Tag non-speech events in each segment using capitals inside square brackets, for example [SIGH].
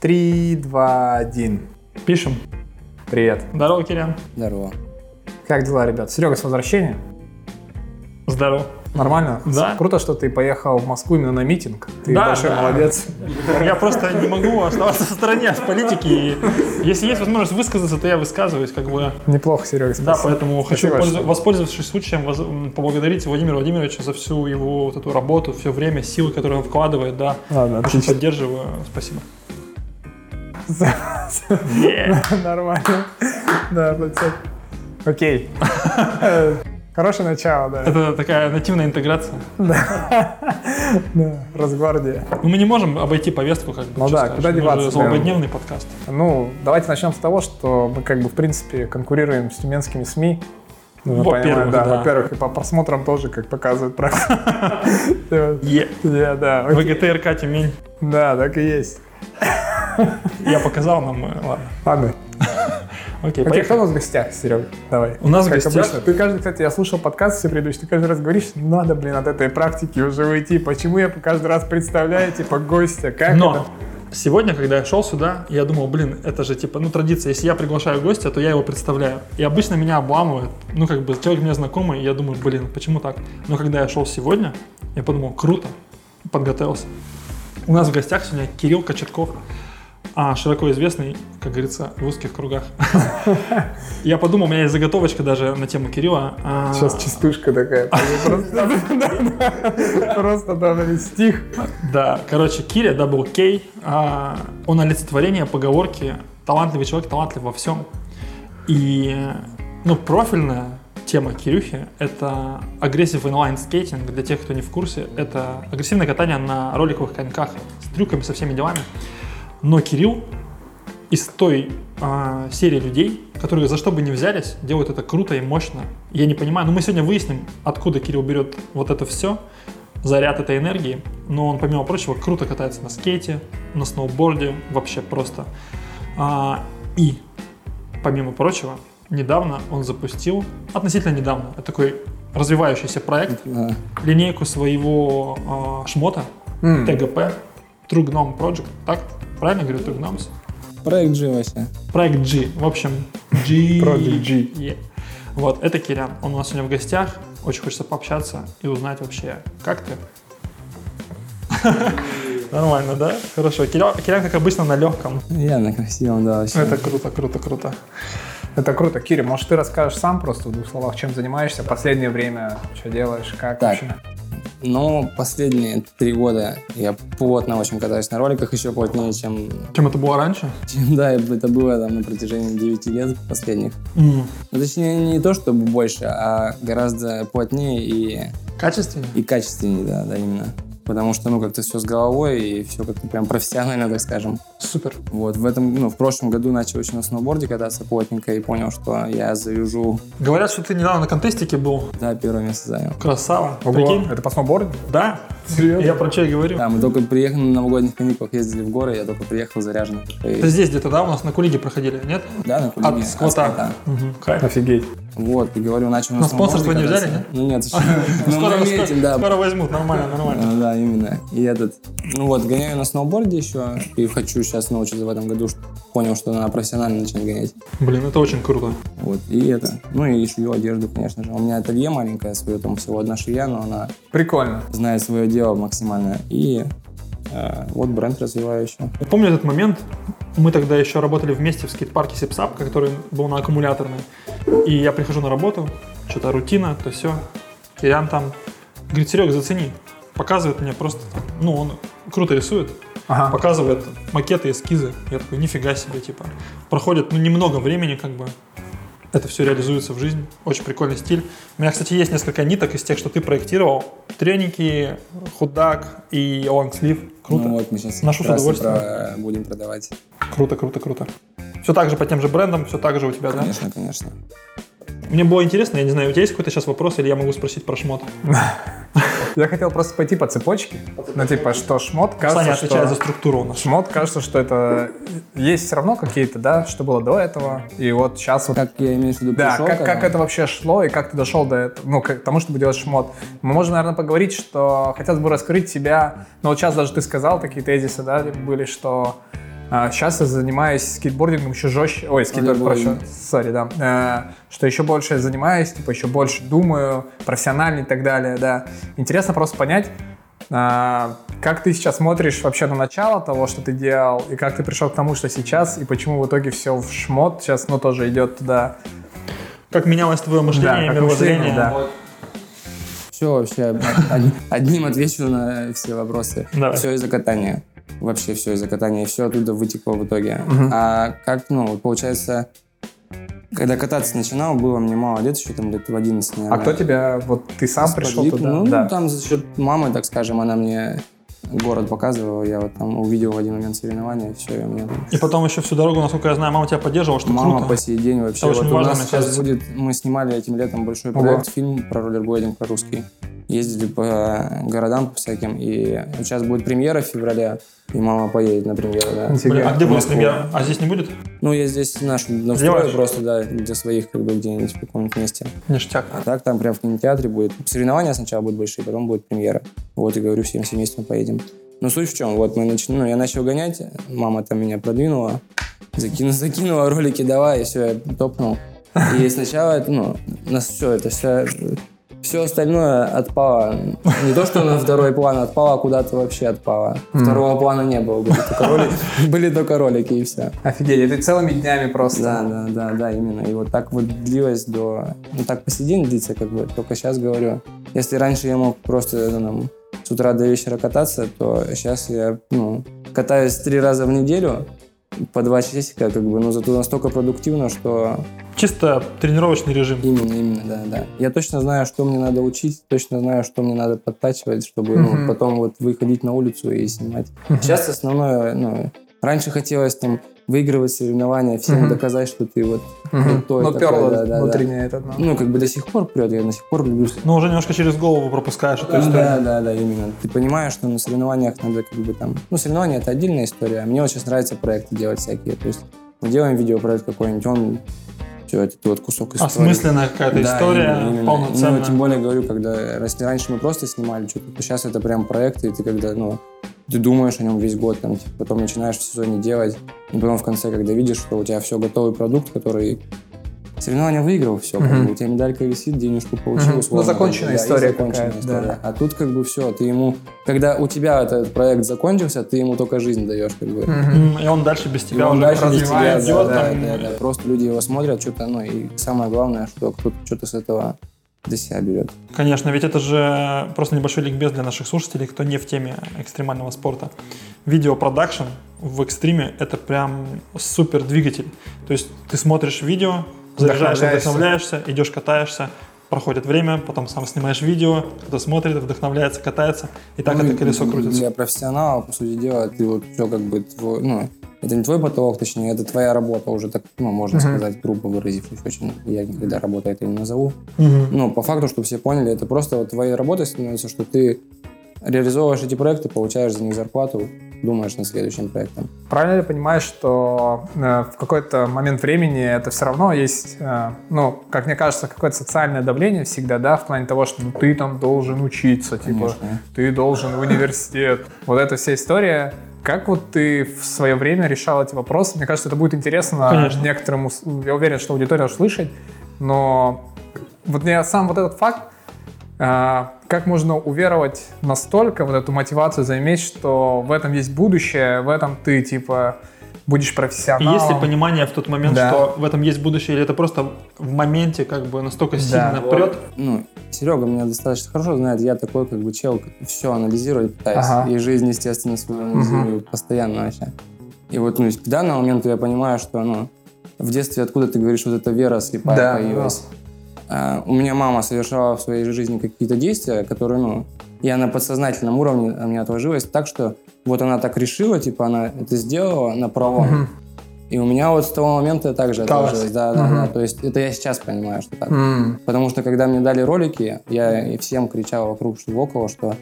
Три, два, один. Пишем. Привет. Здорово, Кирян. Здорово. Как дела, ребят? Серега, с возвращением. Здорово. Нормально? Да. Круто, что ты поехал в Москву именно на митинг. Ты Да, большой да. молодец. Я просто не могу оставаться в стороне от политики. И если есть возможность высказаться, то я высказываюсь, как бы. Неплохо, Серега, Да, спасибо. поэтому хочу, Спасибо, пользу- воспользовавшись случаем, воз- поблагодарить Владимира Владимировича за всю его вот эту работу, все время, силы, которые он вкладывает, да. Ладно, Очень отлично. поддерживаю. Спасибо. Нормально. Да. Окей. Хорошее начало, да. Это такая нативная интеграция. Да, Росгвардия. Ну, мы не можем обойти повестку, как бы. Ну да, куда деваться, Злободневный подкаст. Ну, давайте начнем с того, что мы как бы в принципе конкурируем с тюменскими СМИ. Ну, Во-первых, да. да. Во-первых, и по просмотрам тоже, как показывает практика. [LAUGHS] Да, да. ВГТРК Тюмень. Да, так и есть. [LAUGHS] Я показал нам, э, ладно. Ладно. [LAUGHS] Окей, Окей, кто у нас в гостях, Серега? Давай. У нас в Как гостях- обычно. Ты каждый, кстати, я слушал подкаст все предыдущие, ты каждый раз говоришь, надо, блин, от этой практики уже уйти. Почему я каждый раз представляю, типа, гостя? Как Но это? сегодня, когда я шел сюда, я думал, блин, это же типа, ну, традиция. Если я приглашаю гостя, то я его представляю. И обычно меня обламывают. Ну, как бы, человек мне знакомый, и я думаю, блин, почему так? Но когда я шел сегодня, я подумал, круто, подготовился. У нас в гостях сегодня Кирилл Кочетков, а, широко известный, как говорится, в узких кругах. [LAUGHS] Я подумал, у меня есть заготовочка даже на тему Кирилла. а, Сейчас частушка такая. Просто, [LAUGHS] просто да, стих. Да, короче, Киря, Double K, а, он олицетворение поговорки «талантливый человек талантлив во всем». И, ну, профильная тема Кирюхи — это агрессив инлайн скейтинг. Для тех, кто не в курсе, это агрессивное катание на роликовых коньках с трюками, со всеми делами. Но Кирилл из той а, серии людей, которые за что бы ни взялись, делают это круто и мощно. Я не понимаю, но мы сегодня выясним, откуда Кирилл берет вот это все, заряд этой энергии. Но он, помимо прочего, круто катается на скейте, на сноуборде, вообще просто. А, и, помимо прочего, недавно он запустил, относительно недавно, такой развивающийся проект, Да. линейку своего а, шмота, М. ТГП, True Gnome Project, так? Правильно говорю, True Gnomes? Проект G вообще. Проект G. В общем, G. Project G. Yeah. Вот, это Кирян. Он у нас сегодня в гостях. Очень хочется пообщаться и узнать вообще, как ты? [LAUGHS] Нормально, да? Хорошо. Кирян, Кирян, как обычно, на легком. Я на красивом, да, вообще. Это круто, круто, круто. Это круто. Кири, может, ты расскажешь сам просто в двух словах, чем занимаешься последнее время, что делаешь, как Так. вообще? Ну, последние три года я плотно очень катаюсь на роликах, еще плотнее, чем, Чем это было раньше? [LAUGHS] чем да, это было там на протяжении 9 лет последних. М. Ну, точнее, не то чтобы больше, а гораздо плотнее и, Качественнее? и качественнее, да, да, именно. Потому что, ну, как-то все с головой и все как-то прям профессионально, так скажем. Супер. Вот, в этом, ну, в прошлом году начал еще на сноуборде кататься плотненько и понял, что я завяжу, Говорят, что ты недавно на контестике был. да, первое место занял. Красава. Ого, Прикинь? это по сноуборду? Да. Серьезно? Я про что и говорю. Да, мы только приехали на новогодних каникулах, ездили в горы, я только приехал заряженный. Это здесь где-то, да, у нас на Кулиге проходили, нет? Да, на Кулиге. От сквота. сквота. Мгм, Кайф. Офигеть. Вот, и говорю, начал на На спонсорство не взяли, кататься. Ну нет. [LAUGHS] Ну, Скоро, возьмут, нормально, нормально. Да, именно. И этот, ну вот, гоняю на сноуборде еще, и хочу сейчас научиться в этом году, понял, что надо профессионально начать гонять. Блин, это очень круто. Вот, и это, ну и шью одежду, конечно же. У меня ателье маленькое свое, там всего одна швея, но она Прикольно. знает свое дело максимально. И э, вот бренд развиваю еще. Я помню этот момент, мы тогда еще работали вместе в скейт-парке Сепсап, который был на аккумуляторной. И я прихожу на работу, что-то рутина, то все. Кирян там говорит, Серег, зацени. Показывает мне просто, ну, он круто рисует, Ага. показывает макеты, эскизы. Я такой, нифига себе, типа. Проходит, ну, немного времени, как бы. Это все реализуется в жизнь. Очень прикольный стиль. У меня, кстати, есть несколько ниток из тех, что ты проектировал. Треники, худак и лонгслив. Круто. Ну вот, мы сейчас Ношу с удовольствием. будем продавать. Круто, круто, круто. Все так же по тем же брендам, все так же у тебя, да? Конечно, конечно. Мне было интересно, я не знаю, у тебя есть какой-то сейчас вопрос, или я могу спросить про шмот? [LAUGHS] Я хотел просто пойти по цепочке. Ну, типа, что шмот, кажется, Саня отвечает за структуру у нас. Шмот, кажется, что это... Есть все равно какие-то, да, что было до этого. И вот сейчас вот... Как я имею в виду Да, как, как это вообще шло и как ты дошел до этого, ну, к тому, чтобы делать шмот. Мы можем, наверное, поговорить, что хотелось бы раскрыть себя, но вот сейчас даже ты сказал, такие тезисы, да, были, что А, сейчас я занимаюсь скейтбордингом еще жестче. Ой, скейтборд, прошу. Sorry, да. Э, что еще больше я занимаюсь, типа еще больше думаю, профессионально и так далее, да. Интересно просто понять, а, как ты сейчас смотришь вообще на начало того, что ты делал, и как ты пришел к тому, что сейчас, и почему в итоге все в шмот сейчас, ну, тоже идет туда. Как менялось твое мышление, как мировоззрение? мышление, да. Все вообще од- одним отвечу на все вопросы. Давай. Все из-за катания. Вообще все из-за катания. И все оттуда вытекло в итоге. А как, ну, получается, когда кататься начинал, было мне мало лет, еще там лет в 11, А наверное. кто тебя, вот ты сам пришел Сподвиг? туда? Ну, да. там за счет мамы, так скажем, она мне город показывала, я вот там увидел в один момент соревнования, все, и у меня И потом еще всю дорогу, насколько я знаю, мама тебя поддерживала, что Мама круто. по сей день вообще. Это очень вот у важно, нас мне сейчас кажется. будет, мы снимали этим летом большой Ого. проект, фильм про роллерблейдинг, про русский. Ездили по городам по всяким, и сейчас будет премьера в феврале, и мама поедет на премьеру, да. Блин, а где будет премьера? А здесь не будет? Ну, я здесь наш настрою Сделаешь? просто, да, для своих, как бы, где-нибудь в каком-нибудь месте. Ништяк. А так там прям в кинотеатре будет. Соревнования сначала будут большие, потом будет премьера. Вот и говорю, всем семейством поедем. Но суть в чем, вот мы нач... ну, я начал гонять, мама там меня продвинула, закину... закинула ролики, давай, и все, я топнул. И сначала, ну, нас все это, все, все остальное отпало. Не то, что на второй план отпало, а куда-то вообще отпало. Второго плана не было, были только ролики, [LAUGHS] были только ролики и все. Офигеть, ты целыми днями просто. Да, да, да, да, именно. И вот так вот длилось до... Ну, так по сей день длится, как бы. Только сейчас говорю. Если раньше я мог просто ну, там, с утра до вечера кататься, то сейчас я, ну, катаюсь три раза в неделю по два часика, как бы, но зато настолько продуктивно, что Чисто тренировочный режим. именно, именно, да, да. Я точно знаю, что мне надо учить, точно знаю, что мне надо подтачивать, чтобы ну, Мгм. потом вот выходить на улицу и снимать. Сейчас основное, ну, раньше хотелось там выигрывать соревнования, всем Мгм. доказать, что ты вот Мгм. крутой Ну, такой, перло да, да, да. внутреннее это. ну. Ну, как бы до сих пор прет, я до сих пор люблю. Но уже немножко через голову пропускаешь эту Да, историю. да, да, да, именно. Ты понимаешь, что на соревнованиях надо как бы там... Ну, соревнования — это отдельная история. Мне вот сейчас нравится проекты делать всякие. То есть мы делаем видеопроект какой-нибудь, он... Все, это вот кусок истории. Осмысленная какая-то Да, история, именно, именно. полноценная. Ну, тем более, говорю, когда раньше мы просто снимали что-то, то сейчас это прям проекты, и ты когда, ну, ты думаешь о нем весь год, там, типа, потом начинаешь в сезоне делать, и потом в конце, когда видишь, что у тебя все готовый продукт, который соревнования выиграл, все, как Мгм. бы, у тебя медалька висит, денежку получил, условно, Ну, законченная да, и история законченная история. да. А тут как бы все, ты ему, когда у тебя этот проект закончился, ты ему только жизнь даешь, как бы. М, И он дальше без И тебя он уже дальше без тебя, да, идет, да, там, да, да. Просто люди его смотрят, что-то, ну, и самое главное, что кто-то что-то с этого для себя берет. Конечно, ведь это же просто небольшой ликбез для наших слушателей, кто не в теме экстремального спорта. Видеопродакшн в экстриме — это прям супер двигатель. То есть ты смотришь видео, заряжаешься, Вдохновляешься. идешь катаешься, проходит время, потом сам снимаешь видео, кто-то смотрит, вдохновляется, катается, и так Ну, это колесо крутится. Для профессионала, по сути дела, ты вот все как бы твой, ну, это не твой потолок, точнее, это твоя работа уже так, ну, можно Мгм. сказать, грубо выразившись очень. Я никогда работу это не назову. Мгм. Ну, по факту, чтобы все поняли, это просто вот твоей работой становится, что ты реализовываешь эти проекты, получаешь за них зарплату, думаешь над следующим проектом. Правильно ли понимаешь, что э, в какой-то момент времени это все равно есть, э, ну, как мне кажется, какое-то социальное давление всегда, да, в плане того, что ну, ты там должен учиться, типа, Конечно. ты должен в университет. Вот эта вся история. Как вот ты в свое время решал эти вопросы? Мне кажется, это будет интересно Конечно. некоторым, я уверен, что аудитория услышит, но вот мне сам вот этот факт, а, как можно уверовать настолько вот эту мотивацию заиметь, что в этом есть будущее, в этом ты типа будешь И профессионалом. есть ли понимание в тот момент, Да. что в этом есть будущее, или это просто в моменте как бы настолько сильно Да. прет? Ну, Серега меня достаточно хорошо знает, я такой как бы чел, все анализирую, пытаюсь. Ага. И жизнь, естественно, свою анализирую постоянно вообще. И вот ну, к данному моменту я понимаю, что ну, в детстве, откуда ты говоришь, вот эта вера слепая Да, появилась. А, у меня мама совершала в своей жизни какие-то действия, которые, ну, я на подсознательном уровне, у меня отложилось так, что вот она так решила, типа она это сделала на пролом. Мгм. И у меня вот с того момента также отложилось. Да, да, Мгм. да. То есть это я сейчас понимаю, что так. М, Потому что когда мне дали ролики, я и всем кричал вокруг, что около, что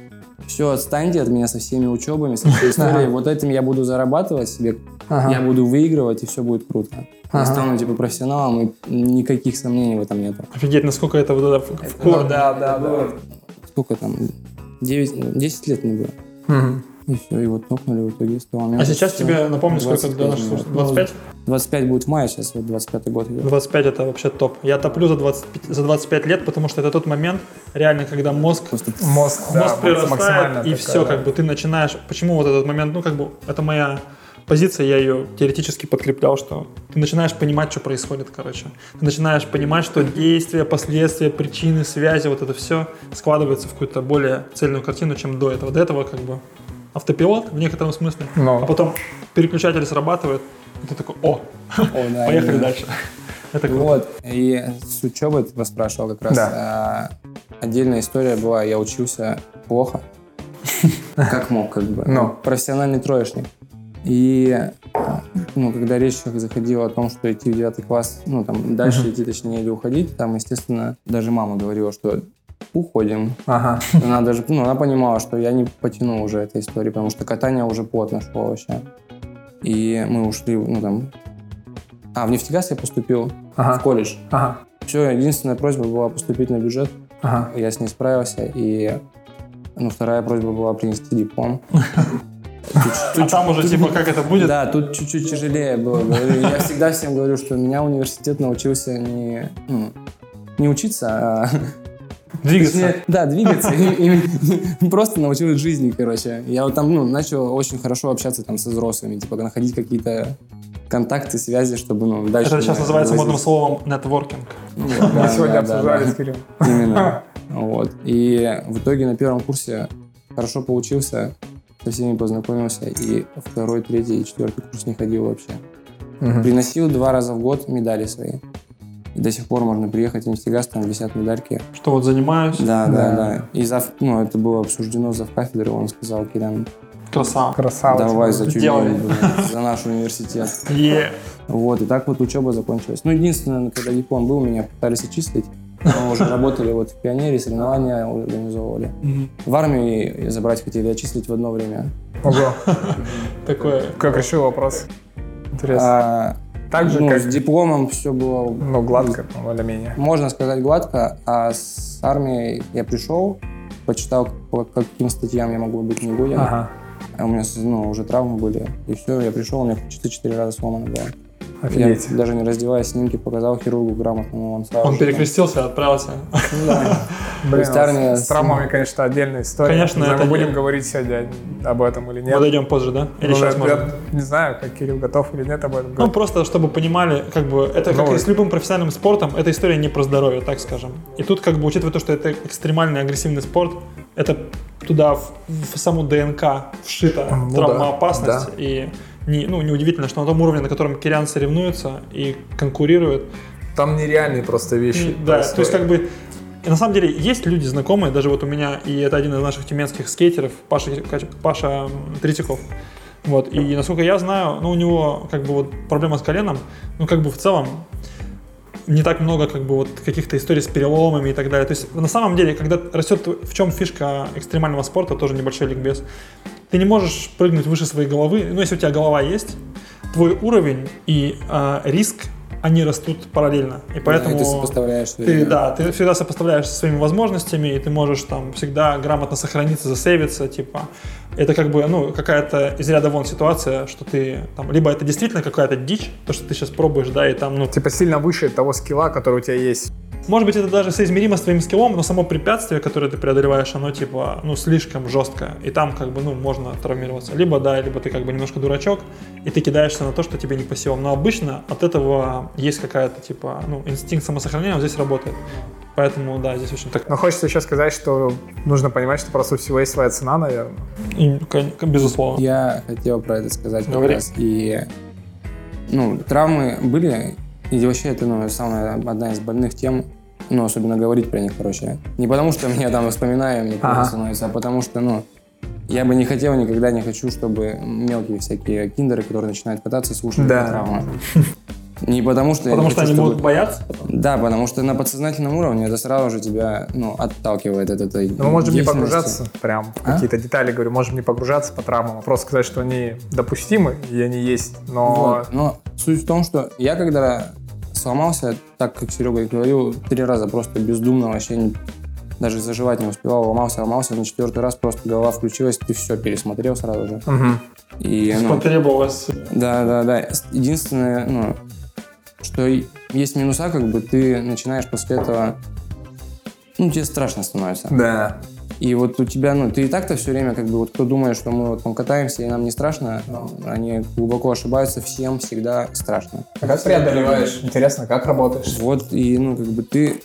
все, отстаньте от меня со всеми учебами, со всей историей. Вот этим я буду зарабатывать себе, ага. я буду выигрывать, и все будет круто. Я Ага. стану типа профессионалом, и никаких сомнений в этом нету. Офигеть, насколько это вот это в- в Ну да, да, да. Сколько там? 9, 10 лет мне было. И все, и вот нокнули в итоге с того А сейчас всё. тебе, напомню, сколько 25 для наших слушателей? 25? 25 будет в мае, сейчас вот 25 год идет. 25 это вообще топ. Я топлю за 25, за 25 лет, потому что это тот момент, реально, когда мозг Просто Мозг, да, мозг прирастает, максимально и такая, все, да. как бы ты начинаешь. Почему вот этот момент, ну, как бы, это моя позиция, я ее теоретически подкреплял, что ты начинаешь понимать, что происходит, короче. Ты начинаешь понимать, что действия, последствия, причины, связи, вот это все складывается в какую-то более цельную картину, чем до этого. До этого, как бы, автопилот в некотором смысле, Но. а потом переключатель срабатывает, и ты такой, о, О, да, [LAUGHS] поехали именно. дальше. [LAUGHS] Это круто. Вот, и с учебой ты поспрашивал как раз. А, отдельная история была, я учился плохо, [LAUGHS] как мог, как бы. Ну. Профессиональный троечник. И ну, когда речь заходила о том, что идти в девятый класс, ну, там, дальше идти, точнее, или уходить, там, естественно, даже мама говорила, что уходим. Ага. [LAUGHS] Она даже, ну, она понимала, что я не потяну уже этой истории, потому что катание уже плотно шло вообще. И мы ушли, ну, там... А, в нефтегаз я поступил, Ага. в колледж. Ага. Все, единственная просьба была поступить на бюджет. Ага. Я с ней справился. И ну, вторая просьба была принести диплом. А там уже, типа, как это будет? Да, тут чуть-чуть тяжелее было. Говорю, Я всегда всем говорю, что меня университет научился не, ну, не учиться, а Двигаться. Точнее, Да, двигаться. И- и [LAUGHS] Просто научил жизни, короче. Я вот там, ну, начал очень хорошо общаться там со взрослыми, типа находить какие-то контакты, связи, чтобы, ну, дальше... Это сейчас называется модным словом нетворкинг. [LAUGHS] Вот, Мы сегодня да, да, обсуждали да. с Кириллом. [LAUGHS] Именно. Вот. И в итоге на первом курсе хорошо получился, со всеми познакомился, и второй, третий и четвертый курс не ходил вообще. Приносил два раза в год медали свои. И до сих пор можно приехать в нефтегаз, там висят медальки. Что вот занимаюсь. Да, да, Да. да. И зав, ну, это было обсуждено зав кафедры, он сказал, Кирян, Красава. Красава. давай за Делай. Тюмень, [LAUGHS] за наш университет. Е. Вот, и так вот учеба закончилась. Ну, единственное, когда диплом был, меня пытались отчислить. Мы уже работали вот в пионере, соревнования организовывали. В армию забрать хотели, отчислить в одно время. Ого. [LAUGHS] Такое. Как решил вопрос? Интересно. Так же, ну, как, с дипломом все было, ну, гладко, более-менее. можно сказать, гладко, а с армией я пришел, почитал, по каким статьям я могу быть не годен. Ага. А у меня ну, уже травмы были. И все, я пришел, у меня чисто четыре раза сломано было. Офигеть. Я даже не раздеваясь, снимки показал хирургу грамотно, но он сразу Он же- перекрестился и отправился. Ну да. Блин, армия с травмами, конечно, отдельная история. Конечно, это мы будем говорить сегодня об этом или нет. Подойдем позже, да? Или Ну, сейчас я- не знаю, как Кирилл готов или нет об этом Ну, говорить. просто чтобы понимали, как бы, это как Ну, и с любым профессиональным спортом, эта история не про здоровье, так скажем. И тут, как бы, учитывая то, что это экстремальный агрессивный спорт, это туда в, в саму ДНК вшита Ну да, травмоопасность. И не, ну, неудивительно, что на том уровне, на котором Кириан соревнуется и конкурирует, Там нереальные просто вещи. да, то есть как бы и на самом деле есть люди знакомые, даже вот у меня, и это один из наших тюменских скейтеров, Паша, Паша Третьяков. Вот, и насколько я знаю, ну, у него как бы вот проблема с коленом, ну, как бы в целом не так много как бы вот каких-то историй с переломами и так далее. То есть на самом деле, когда растет, в чем фишка экстремального спорта, тоже небольшой ликбез, ты не можешь прыгнуть выше своей головы, ну, если у тебя голова есть, твой уровень и а, риск, они растут параллельно. И поэтому... И ты сопоставляешь. Ты, да, ты всегда сопоставляешь со своими возможностями, и ты можешь там всегда грамотно сохраниться, засейвиться, типа. Это как бы, ну, какая-то из ряда вон ситуация, что ты там, либо это действительно какая-то дичь, то, что ты сейчас пробуешь, да, и там, ну, Типа сильно выше того скилла, который у тебя есть. Может быть, это даже соизмеримо с твоим скиллом, но само препятствие, которое ты преодолеваешь, оно типа, ну, слишком жесткое. И там как бы, ну, можно травмироваться. Либо да, либо ты как бы немножко дурачок, и ты кидаешься на то, что тебе не по силам. Но обычно от этого есть какая-то типа, ну, инстинкт самосохранения, он здесь работает. Поэтому, да, здесь очень так, Но хочется еще сказать, что нужно понимать, что просто у всего есть своя цена, наверное. и, безусловно. Я хотел про это сказать как Говори. раз. И, ну, травмы были, и вообще это, ну, самая одна из больных тем, ну, особенно говорить про них, короче. Не потому, что меня там вспоминаю, мне Ага. становится, а потому что, ну, я бы не хотел, никогда не хочу, чтобы мелкие всякие киндеры, которые начинают кататься, слушали Да. про травмы. Не потому, что Потому что хочу, они чтобы- будут бояться. Да, потому что на подсознательном уровне это сразу же тебя, ну, отталкивает от этой Но мы можем не погружаться прям в А? какие-то детали, говорю, можем не погружаться по травмам, а просто сказать, что они допустимы, и они есть, но... Вот. Но суть в том, что я когда сломался, так как Серега и говорил, три раза просто бездумно вообще не- даже заживать не успевал, ломался, ломался, на четвертый раз просто голова включилась, ты все пересмотрел сразу же. Мгм. И, ну, Потребовалось. да, да, да. Единственное, ну, что есть минуса, как бы ты начинаешь после этого, ну, тебе страшно становится. Да. И вот у тебя, ну, ты и так-то все время, как бы, вот кто думает, что мы вот там катаемся и нам не страшно, они глубоко ошибаются, всем всегда страшно. А как преодолеваешь? Интересно, как работаешь? Вот, и, ну, как бы ты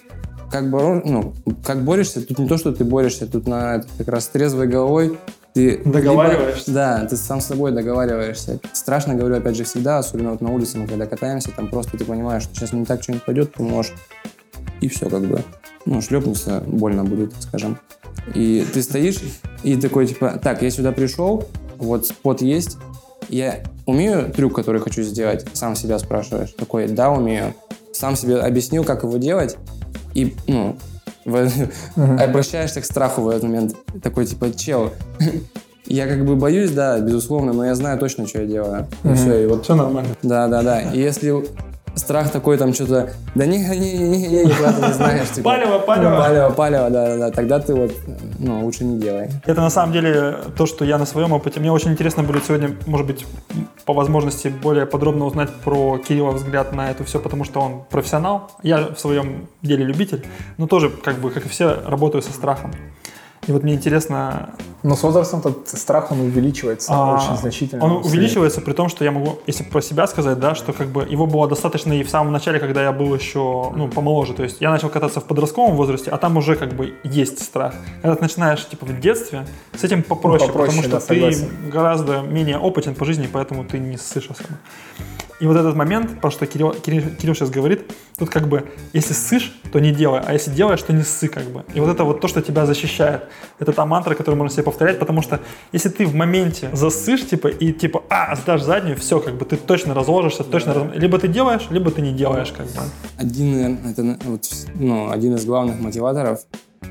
как, боро... ну, как борешься, тут не то, что ты борешься, тут на как раз трезвой головой ты... Договариваешься? либо- да, ты сам с собой договариваешься. Страшно, говорю, опять же, всегда, особенно вот на улице, мы когда катаемся, там просто ты понимаешь, что сейчас не так что-нибудь пойдет, ты можешь... И все, как бы. Ну, шлепнуться больно будет, скажем. И ты стоишь и такой, типа, так, я сюда пришел, вот спот есть, я умею трюк, который хочу сделать, сам себя спрашиваешь. Такой, да, умею. Сам себе объяснил, как его делать, и, ну, обращаешься к страху в этот момент. Такой, типа, чел, [LAUGHS] я как бы боюсь, да, безусловно, но я знаю точно, что я делаю. И все, и вот Все нормально. да, да, да. И если страх такой там что-то, да не, не, не, не, не, никуда ты не знаешь. Типа, Палево, палево. Палево, палево, да, да, да. Тогда ты вот, ну, лучше не делай. Это на самом деле то, что я на своем опыте. Мне очень интересно будет сегодня, может быть, по возможности более подробно узнать про Кирилла взгляд на это все, потому что он профессионал. Я в своем деле любитель, но тоже, как бы, как и все, работаю со страхом. И вот мне интересно, Но с возрастом этот страх, он увеличивается а, очень значительно. Он увеличивается при том, что я могу, если про себя сказать, да, что как бы его было достаточно и в самом начале, когда я был еще, ну, помоложе. То есть я начал кататься в подростковом возрасте, а там уже как бы есть страх. Когда ты начинаешь, типа, в детстве, с этим попроще, Ну, попроще, потому что да, ты согласен. гораздо менее опытен по жизни, поэтому ты не ссышь особо. И вот этот момент, про что Кирилл, Кирилл, Кирилл сейчас говорит, тут как бы, если ссышь, то не делай, а если делаешь, то не ссы как бы. И вот это вот то, что тебя защищает. Это та мантра, которую можно себе повторять, потому что если ты в моменте засышь, типа, и типа, а, сдашь заднюю, все, как бы, ты точно разложишься, точно раз- Либо ты делаешь, либо ты не делаешь, как бы. Один, это вот, ну, один из главных мотиваторов.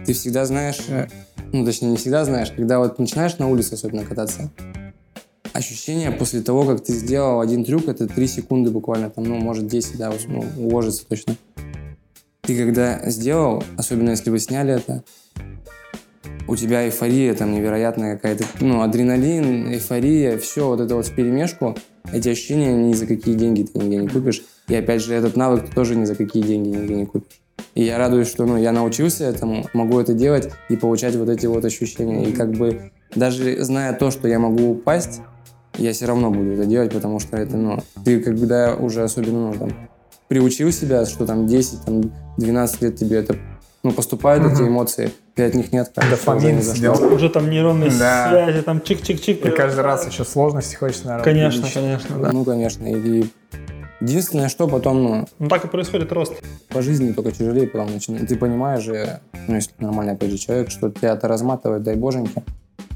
Ты всегда знаешь, э, ну, точнее, не всегда знаешь, когда вот начинаешь на улице особенно кататься, ощущение после того, как ты сделал один трюк, это 3 секунды буквально, там, ну, может, 10, да, ну, уложится точно. Ты когда сделал, особенно если вы сняли это, у тебя эйфория там невероятная какая-то, ну, адреналин, эйфория, все вот это вот в перемешку, эти ощущения ни за какие деньги ты нигде не купишь. И опять же, этот навык ты тоже ни за какие деньги нигде не купишь. И я радуюсь, что ну, я научился этому, могу это делать и получать вот эти вот ощущения. И как бы даже зная то, что я могу упасть, я все равно буду это делать, потому что это, ну, ты когда уже особенно, ну, там, приучил себя, что там 10, там, 12 лет тебе это, ну, поступают эти эмоции, ты от них не откажешься. Дофамин уже сделал. Уже там нейронные Да. связи, там чик-чик-чик. И каждый раз еще сложности хочется, наверное, Конечно, увеличить. конечно, да. Ну, конечно. И единственное, что потом, ну, Ну так и происходит рост. по жизни только тяжелее потом начинает. Ты понимаешь же, ну, если ты нормальный, опять же, человек, что тебя это разматывает, дай боженьки.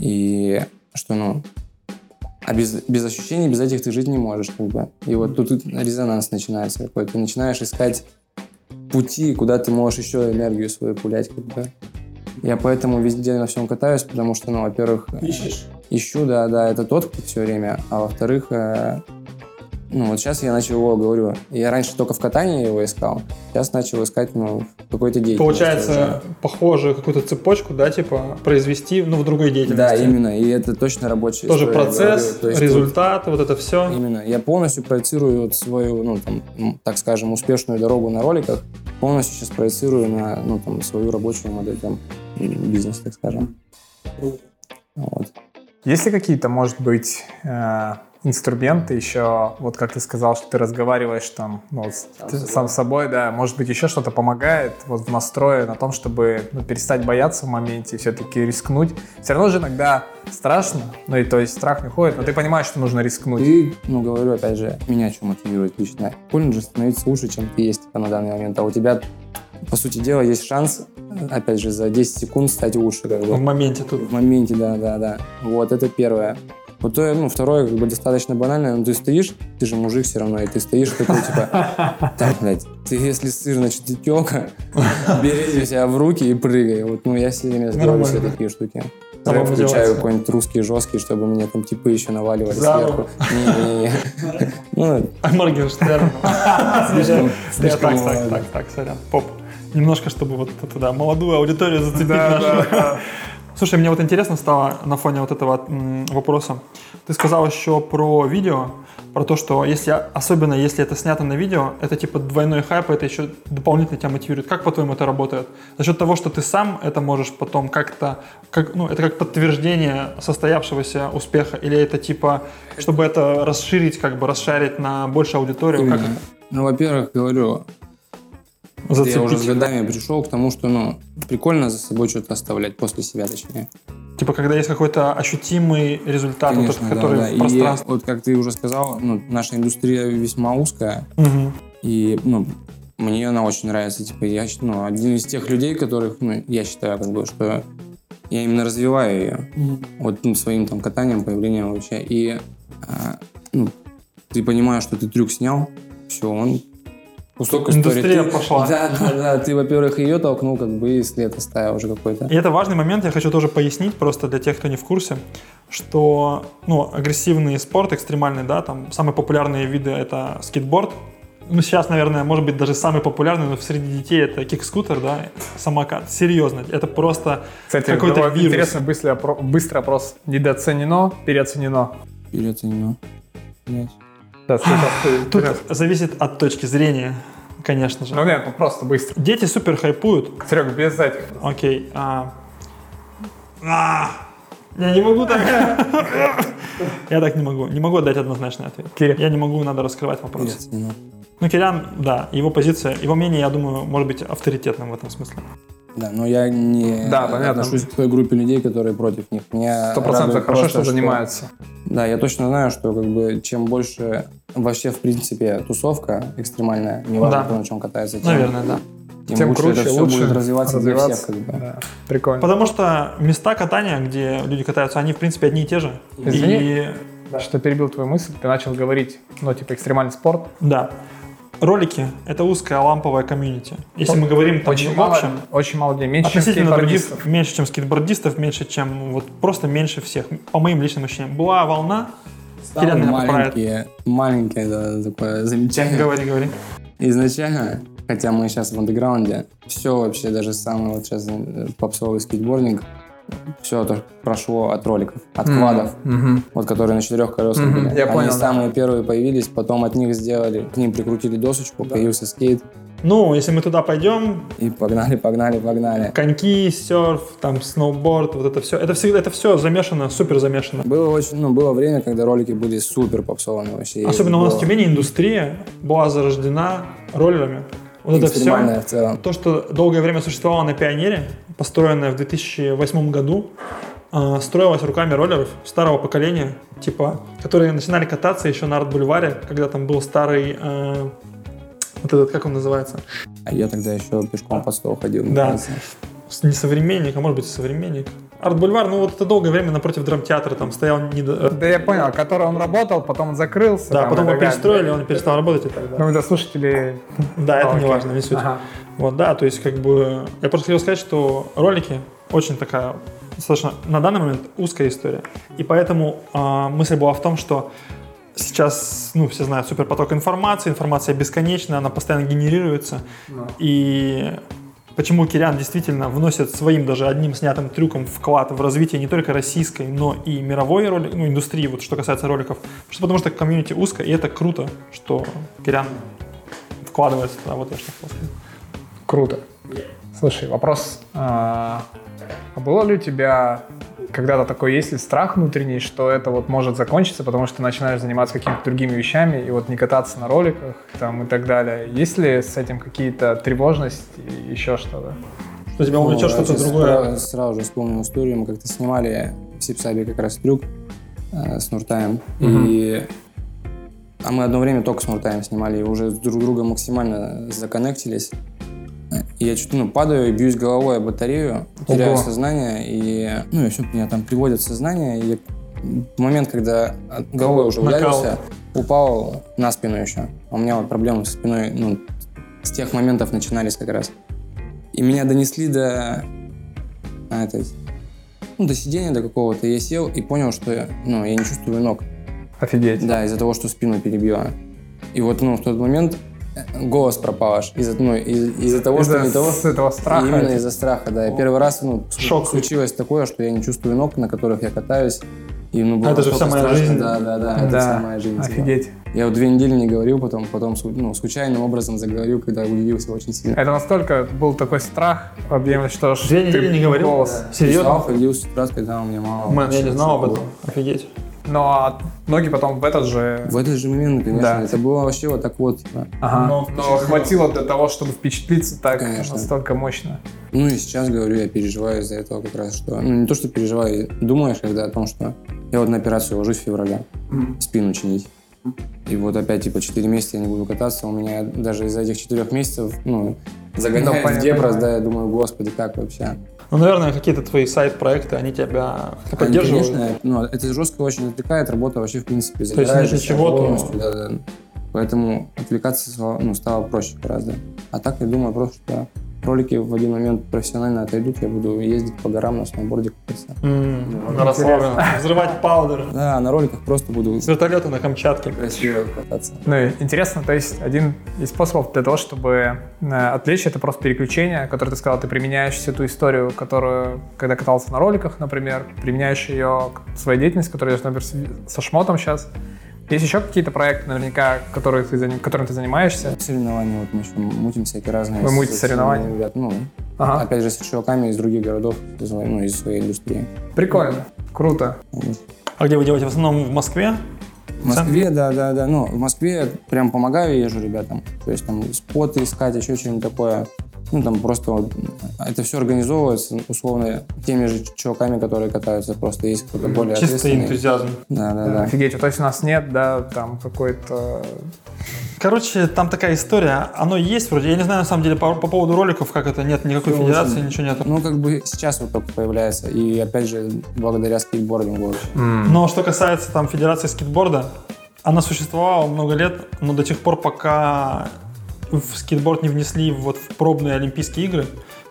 И что, ну, а без, без ощущений, без этих ты жить не можешь, как бы. И вот тут резонанс начинается какой-то. Ты начинаешь искать пути, куда ты можешь еще энергию свою пулять, как бы. Я поэтому везде на всем катаюсь, потому что, ну, во-первых, Ищешь? ищу, да, да, это тот все время, а во-вторых, э, ну вот сейчас я начал его, говорю, я раньше только в катании его искал, сейчас начал искать, ну, в какой-то деятельности. Получается, похожую какую-то цепочку, да, типа, произвести, ну, в другой уже. деятельности. Да, именно, и это точно рабочий Тоже процесс, То есть результат, вот это все. вот именно, я полностью проецирую вот свою, ну, там, так скажем, успешную дорогу на роликах, полностью сейчас проецирую на, ну, там, свою рабочую модель, там, бизнес, так скажем. Вот. Есть ли какие-то, может быть, э, инструменты еще, вот как ты сказал, что ты разговариваешь там ну, с- Сам ты- с собой. сам с собой, да, может быть, еще что-то помогает вот в настрое на том, чтобы ну, перестать бояться в моменте и все-таки рискнуть. Все равно же иногда страшно, ну и то есть страх не уходит, но ты понимаешь, что нужно рискнуть. Ты, ну, говорю, опять же, меня что мотивирует лично. Больно же становиться лучше, чем ты есть на данный момент. А у тебя, по сути дела, есть шанс, опять же, за 10 секунд стать лучше. Как бы. В моменте тут. В моменте, да, да, да. Вот, это первое. Вот то, ну, второе, как бы достаточно банально, но ты стоишь, ты же мужик все равно, и ты стоишь такой, типа, [LAUGHS] так, блядь, ты если сыр, значит, ты тёлка, бери себя в руки и прыгай. Вот, ну, я все время сделаю все такие штуки. Рэп включаю какой-нибудь русский жесткий, чтобы мне там типы еще наваливали сверху. Не-не-не. Ну, Моргенштерн. [LAUGHS] слишком, так, так, так, так, сорян. Поп. Немножко, чтобы вот это, да, молодую аудиторию зацепить Да, нашу. Слушай, мне вот интересно стало на фоне вот этого вопроса. Ты сказал еще про видео, про то, что если, особенно если это снято на видео, это типа двойной хайп, это еще дополнительно тебя мотивирует. Как, по-твоему, это работает? За счет того, что ты сам это можешь потом как-то, как, ну, это как подтверждение состоявшегося успеха, или это типа, чтобы это расширить, как бы расшарить на большую аудиторию? Как. Ну, во-первых, говорю, это я уже с зацепить? годами пришел к тому, что, ну, прикольно за собой что-то оставлять, после себя, точнее. Типа, когда есть какой-то ощутимый результат, вот этот, Конечно, да, который да. в И пространстве. вот как ты уже сказал, ну, наша индустрия весьма узкая, Мгм. и, ну, мне она очень нравится. Типа, я, ну, один из тех людей, которых, ну, я считаю, как бы, что я именно развиваю ее. Вот ну, своим там катанием, появлением вообще. И, а, ну, ты понимаешь, что ты трюк снял, все, он кусок истории. Индустрия Ты- пошла. Да, да, да. Ты, во-первых, ее толкнул, как бы, и след оставил уже какой-то. И это важный момент, я хочу тоже пояснить, просто для тех, кто не в курсе, что ну, агрессивный спорт, экстремальный, да, там самые популярные виды это скейтборд. Ну, сейчас, наверное, может быть, даже самый популярный, но среди детей это кик-скутер, да, самокат. Серьезно, это просто Кстати, какой-то вирус. интересный быстрый, опро- быстрый опрос. Недооценено, переоценено. Переоценено. Блядь. Да, ты- Тут зависит от точки зрения, конечно же. Ну нет, ну просто быстро. Дети супер хайпуют. Серега, без этих. Окей. а. А, Я не могу так. Я так не могу. Не могу дать однозначный ответ. Кирилл. Я не могу, надо раскрывать вопрос. Ну, Кирян, да, его позиция, его мнение, я думаю, может быть авторитетным в этом смысле. Да, но я не Да, понятно. отношусь к той группе людей, которые против них. Мне Сто процентов хорошо, просто, что занимаются. Да, я точно знаю, что как бы чем больше вообще в принципе тусовка экстремальная, неважно, Да. кто на чем катается, тем, Наверное, да. тем, Тем лучше круче, это все лучше будет развиваться, для развиваться. всех. Как бы. Да, прикольно. Потому что места катания, где люди катаются, они, в принципе, одни и те же. Извини. И, Что перебил твою мысль, ты начал говорить, ну, типа, экстремальный спорт. да, ролики — это узкая ламповая комьюнити. Если мы говорим там, Очень в мало, общем, очень мало людей, меньше, чем относительно других, скейтбордистов. меньше, чем скейтбордистов, меньше, чем вот просто меньше всех, по моим личным ощущениям. Была волна, Поправит. маленькие, маленькие, да, такое замечание. Говори, говори. Изначально, хотя мы сейчас в андеграунде, все вообще, даже самый вот сейчас э, попсовый скейтбординг, все это прошло от роликов, от квадов, Мгм. вот которые на четырех колесах Мгм, были. я Они понял, да. самые первые появились, потом от них сделали, к ним прикрутили досочку, появился скейт, Ну, если мы туда пойдем, и погнали, погнали, погнали. коньки, серф, там, сноуборд, вот это все, это всегда, это все замешано, супер замешано. Было очень, ну, было время, когда ролики были супер попсовыми вообще. Особенно у нас в было Тюмени индустрия была зарождена роллерами. Вот это все, в целом. то, что долгое время существовало на Пионере, построенное в 2008 году, э, строилось руками роллеров старого поколения, типа, которые начинали кататься еще на арт-бульваре, когда там был старый, э, вот этот, как он называется, А я тогда еще пешком по стол ходил. Да. кажется. Не современник, а может быть и современник. Арт-бульвар, ну вот это долгое время напротив драмтеатра, там стоял недо- Да я понял, который он работал, потом он закрылся. Да, там, потом его перестроили, он перестал работать и так далее. Ну, это слушатели... [LAUGHS] Да, это не важно, не суть. Ага. Вот, да, то есть как бы я просто хотел сказать, что ролики очень такая достаточно на данный момент узкая история. И поэтому а, мысль была в том, что сейчас, ну, все знают, суперпоток информации, информация бесконечная, она постоянно генерируется. И почему Кириан действительно вносит своим даже одним снятым трюком вклад в развитие не только российской, но и мировой роли, ну, индустрии, вот что касается роликов. Что потому что комьюнити узкое, и это круто, что Кириан вкладывается туда, вот я что хотел сказать. Круто. Слушай, вопрос. А а было ли у тебя когда-то такой, есть ли страх внутренний, что это вот может закончиться, потому что ты начинаешь заниматься какими-то другими вещами и вот не кататься на роликах там и так далее? Есть ли с этим какие-то тревожности и еще что-то? Что тебя увлечет Ну, что-то другое. Сразу, сразу же вспомнил историю. Мы как-то снимали в Сипсабе как раз трюк э, с Нуртаем. И... А мы одно время только с Нуртаем снимали, и уже друг другом максимально законнектились. Я чуть ну, падаю и бьюсь головой о батарею, теряю Ого. сознание, и ну, и все, меня там приводят в сознание, и я в момент, когда головой уже ударился, упал на спину еще. У меня вот проблемы со спиной, ну, с тех моментов начинались как раз. И меня донесли до, а, этой, ну, до сидения до какого-то. Я сел и понял, что я, ну, я не чувствую ног. Офигеть. Да, из-за того, что спину перебило. И вот ну, в тот момент голос пропал аж из-за ну, из- из-за того, что Из-за не того, с этого страха. Именно из-за страха, да. И первый раз ну, Шок. случилось такое, что я не чувствую ног, на которых я катаюсь. И, ну, было это же вся моя страшно. жизнь. Да, да, да, это Да, вся моя жизнь. типа. офигеть. Я вот две недели не говорил, потом, потом ну, случайным образом заговорил, когда удивился очень сильно. Это настолько был такой страх объемный, что Две ты недели не говорил? голос. Серьезно? Встал, ходил с утра, когда у меня мама... Мэн, я не знал об этом. был. Офигеть. Но ноги потом в этот же... В этот же момент, конечно, Да. это было вообще вот так вот. типа. Ага. Но Но, хватило для того, чтобы впечатлиться так Конечно. настолько мощно. Ну и сейчас, говорю, я переживаю из-за этого как раз, что... Ну, не то, что переживаю, думаешь когда о том, что я вот на операцию ложусь в феврале, спину чинить. И вот опять, типа, 4 месяца я не буду кататься, у меня даже из-за этих 4 месяцев, ну, загоняет в понятно, депрос, да, я думаю, господи, как вообще? Ну, наверное, какие-то твои сайт-проекты, они тебя как-то поддерживают. Конечно, ну, это жестко очень отвлекает, работа вообще, в принципе, есть загораешь нет ничего, то- полностью, да, да. Поэтому отвлекаться стало, ну, стало проще гораздо. А так я думаю просто, что ролики в один момент профессионально отойдут, я буду ездить по горам на сноуборде кататься. М, На расслабленном. Взрывать паудер. Да, на роликах просто буду С вертолета на Камчатке. красиво кататься. Ну интересно, то есть один из способов для того, чтобы э, отвлечь, это просто переключение, которое ты сказал, ты применяешь всю ту историю, которую, когда катался на роликах, например, применяешь ее к своей деятельности, которая, например, со шмотом сейчас. Есть еще какие-то проекты, наверняка, которые ты, которыми ты занимаешься? Соревнования, вот мы еще мутим всякие разные. Вы мутите соревнования? Ребят, ну, Ага, опять же, с чуваками из других городов, из, ну, из своей индустрии. прикольно, круто. А где вы делаете? В основном в Москве? В Москве, да, да, да. Ну, в Москве я прям помогаю, езжу ребятам. То есть там споты искать, еще что-нибудь такое. Ну, там просто вот, это все организовывается, условно, теми же чуваками, которые катаются. Просто есть кто-то более Чистый ответственный. энтузиазм. Да, да, да. Офигеть, то есть у нас нет, да, там какой-то... Короче, там такая история. Оно есть вроде. Я не знаю, на самом деле, по, по поводу роликов, как это, нет никакой Ну, федерации, очень- ничего нет. Ну, как бы сейчас вот только появляется. И опять же, благодаря скейтбордингу. Но что касается там Федерации скейтборда, она существовала много лет, но до тех пор, пока в скейтборд не внесли вот в пробные Олимпийские игры,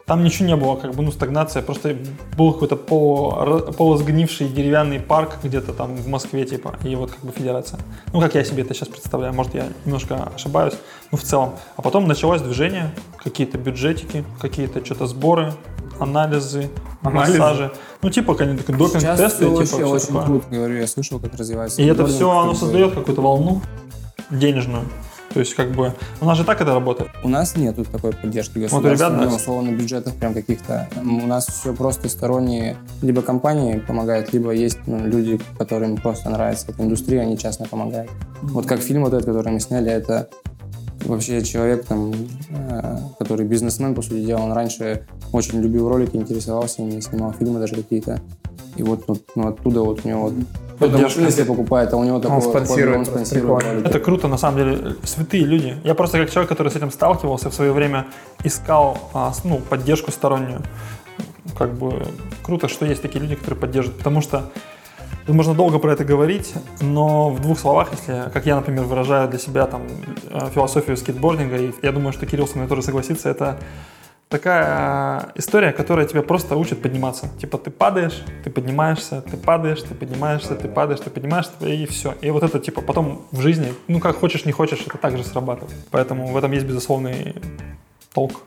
там ничего не было, как бы, ну, стагнация, просто был какой-то полу, полусгнивший деревянный парк где-то там в Москве, типа, и вот как бы федерация. Ну, как я себе это сейчас представляю, может, я немножко ошибаюсь, но в целом. А потом началось движение, какие-то бюджетики, какие-то что-то сборы, анализы, Анализы? массажи. Ну, типа, они такие допинг-тесты, типа, всё очень такое. круто, говорю, я слышал, как развивается. И это все, оно создает какую-то волну денежную. То есть, как бы, у нас же так это работает. У нас нету такой поддержки Вот у государства, ребят, да. условно, бюджетов прям каких-то. У нас все просто сторонние, либо компании помогают, либо есть ну, люди, которым просто нравится эта индустрия, они частно помогают. Вот как фильм вот этот, который мы сняли, это вообще человек, там, э, который бизнесмен, по сути дела, он раньше очень любил ролики, интересовался ими, снимал фильмы даже какие-то. И вот ну, ну, оттуда вот у него вот Поддержка. машины себе покупает, а у него такое спонсирует, он спонсирует прикольно. ролики. Это круто, на самом деле, святые люди. Я просто как человек, который с этим сталкивался, в свое время искал а, ну, поддержку стороннюю. Как бы круто, что есть такие люди, которые поддерживают, потому что можно долго про это говорить, но в двух словах, если, как я, например, выражаю для себя там э, философию скейтбординга, и я думаю, что Кирилл со мной тоже согласится, это такая история, которая тебя просто учит подниматься. Типа ты падаешь, ты поднимаешься, ты падаешь, ты поднимаешься, ты падаешь, ты поднимаешься, и все. И вот это типа потом в жизни, ну как хочешь, не хочешь, это также срабатывает. Поэтому в этом есть безусловный толк,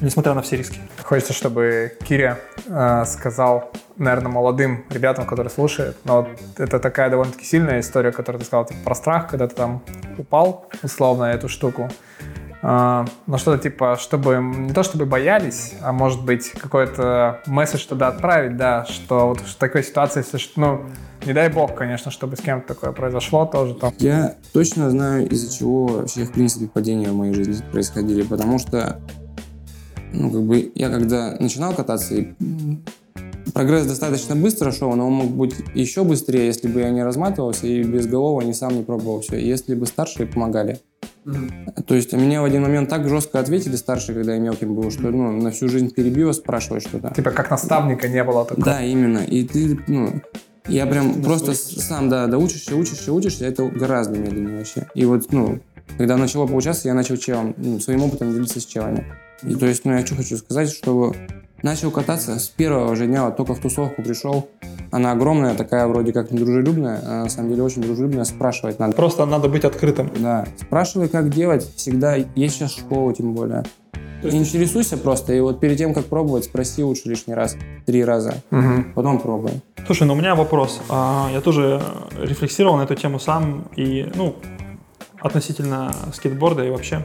несмотря на все риски. Хочется, чтобы Киря э, сказал, наверное, молодым ребятам, которые слушают, но вот это такая довольно-таки сильная история, которую ты сказал, типа, про страх, когда ты там упал, условно, эту штуку. А, но что-то типа, чтобы не то чтобы боялись, а может быть какой-то месседж туда отправить, да, что вот в такой ситуации, если ну, не дай бог, конечно, чтобы с кем-то такое произошло тоже там. Я точно знаю, из-за чего вообще, в принципе, падения в моей жизни происходили, потому что, ну, как бы, я когда начинал кататься, и, прогресс достаточно быстро шел, но он мог быть еще быстрее, если бы я не разматывался и без голова ни сам не пробовал все, если бы старшие помогали. То есть мне в один момент так жестко ответили старшие, когда я мелким был, что ну, на всю жизнь перебило спрашивать что-то. Типа как наставника не было такого. Да, именно. И ты, ну, я прям просто с- сам, да, да, учишься, учишься, учишься, это гораздо медленнее вообще. И вот, ну, когда начало получаться, я начал челом, ну, своим опытом делиться с челами. И то есть, ну, я что хочу сказать, что начал кататься с первого же дня, вот только в тусовку пришел, она огромная, такая вроде как недружелюбная, а на самом деле очень дружелюбная, спрашивать надо. Просто надо быть открытым. Да, спрашивай, как делать, всегда, есть сейчас школа тем более. Интересуйся просто, и вот перед тем, как пробовать, спроси лучше лишний раз, три раза, Мгм. потом пробуй. Слушай, ну у меня вопрос. А, Я тоже рефлексировал на эту тему сам и, ну, относительно скейтборда и вообще.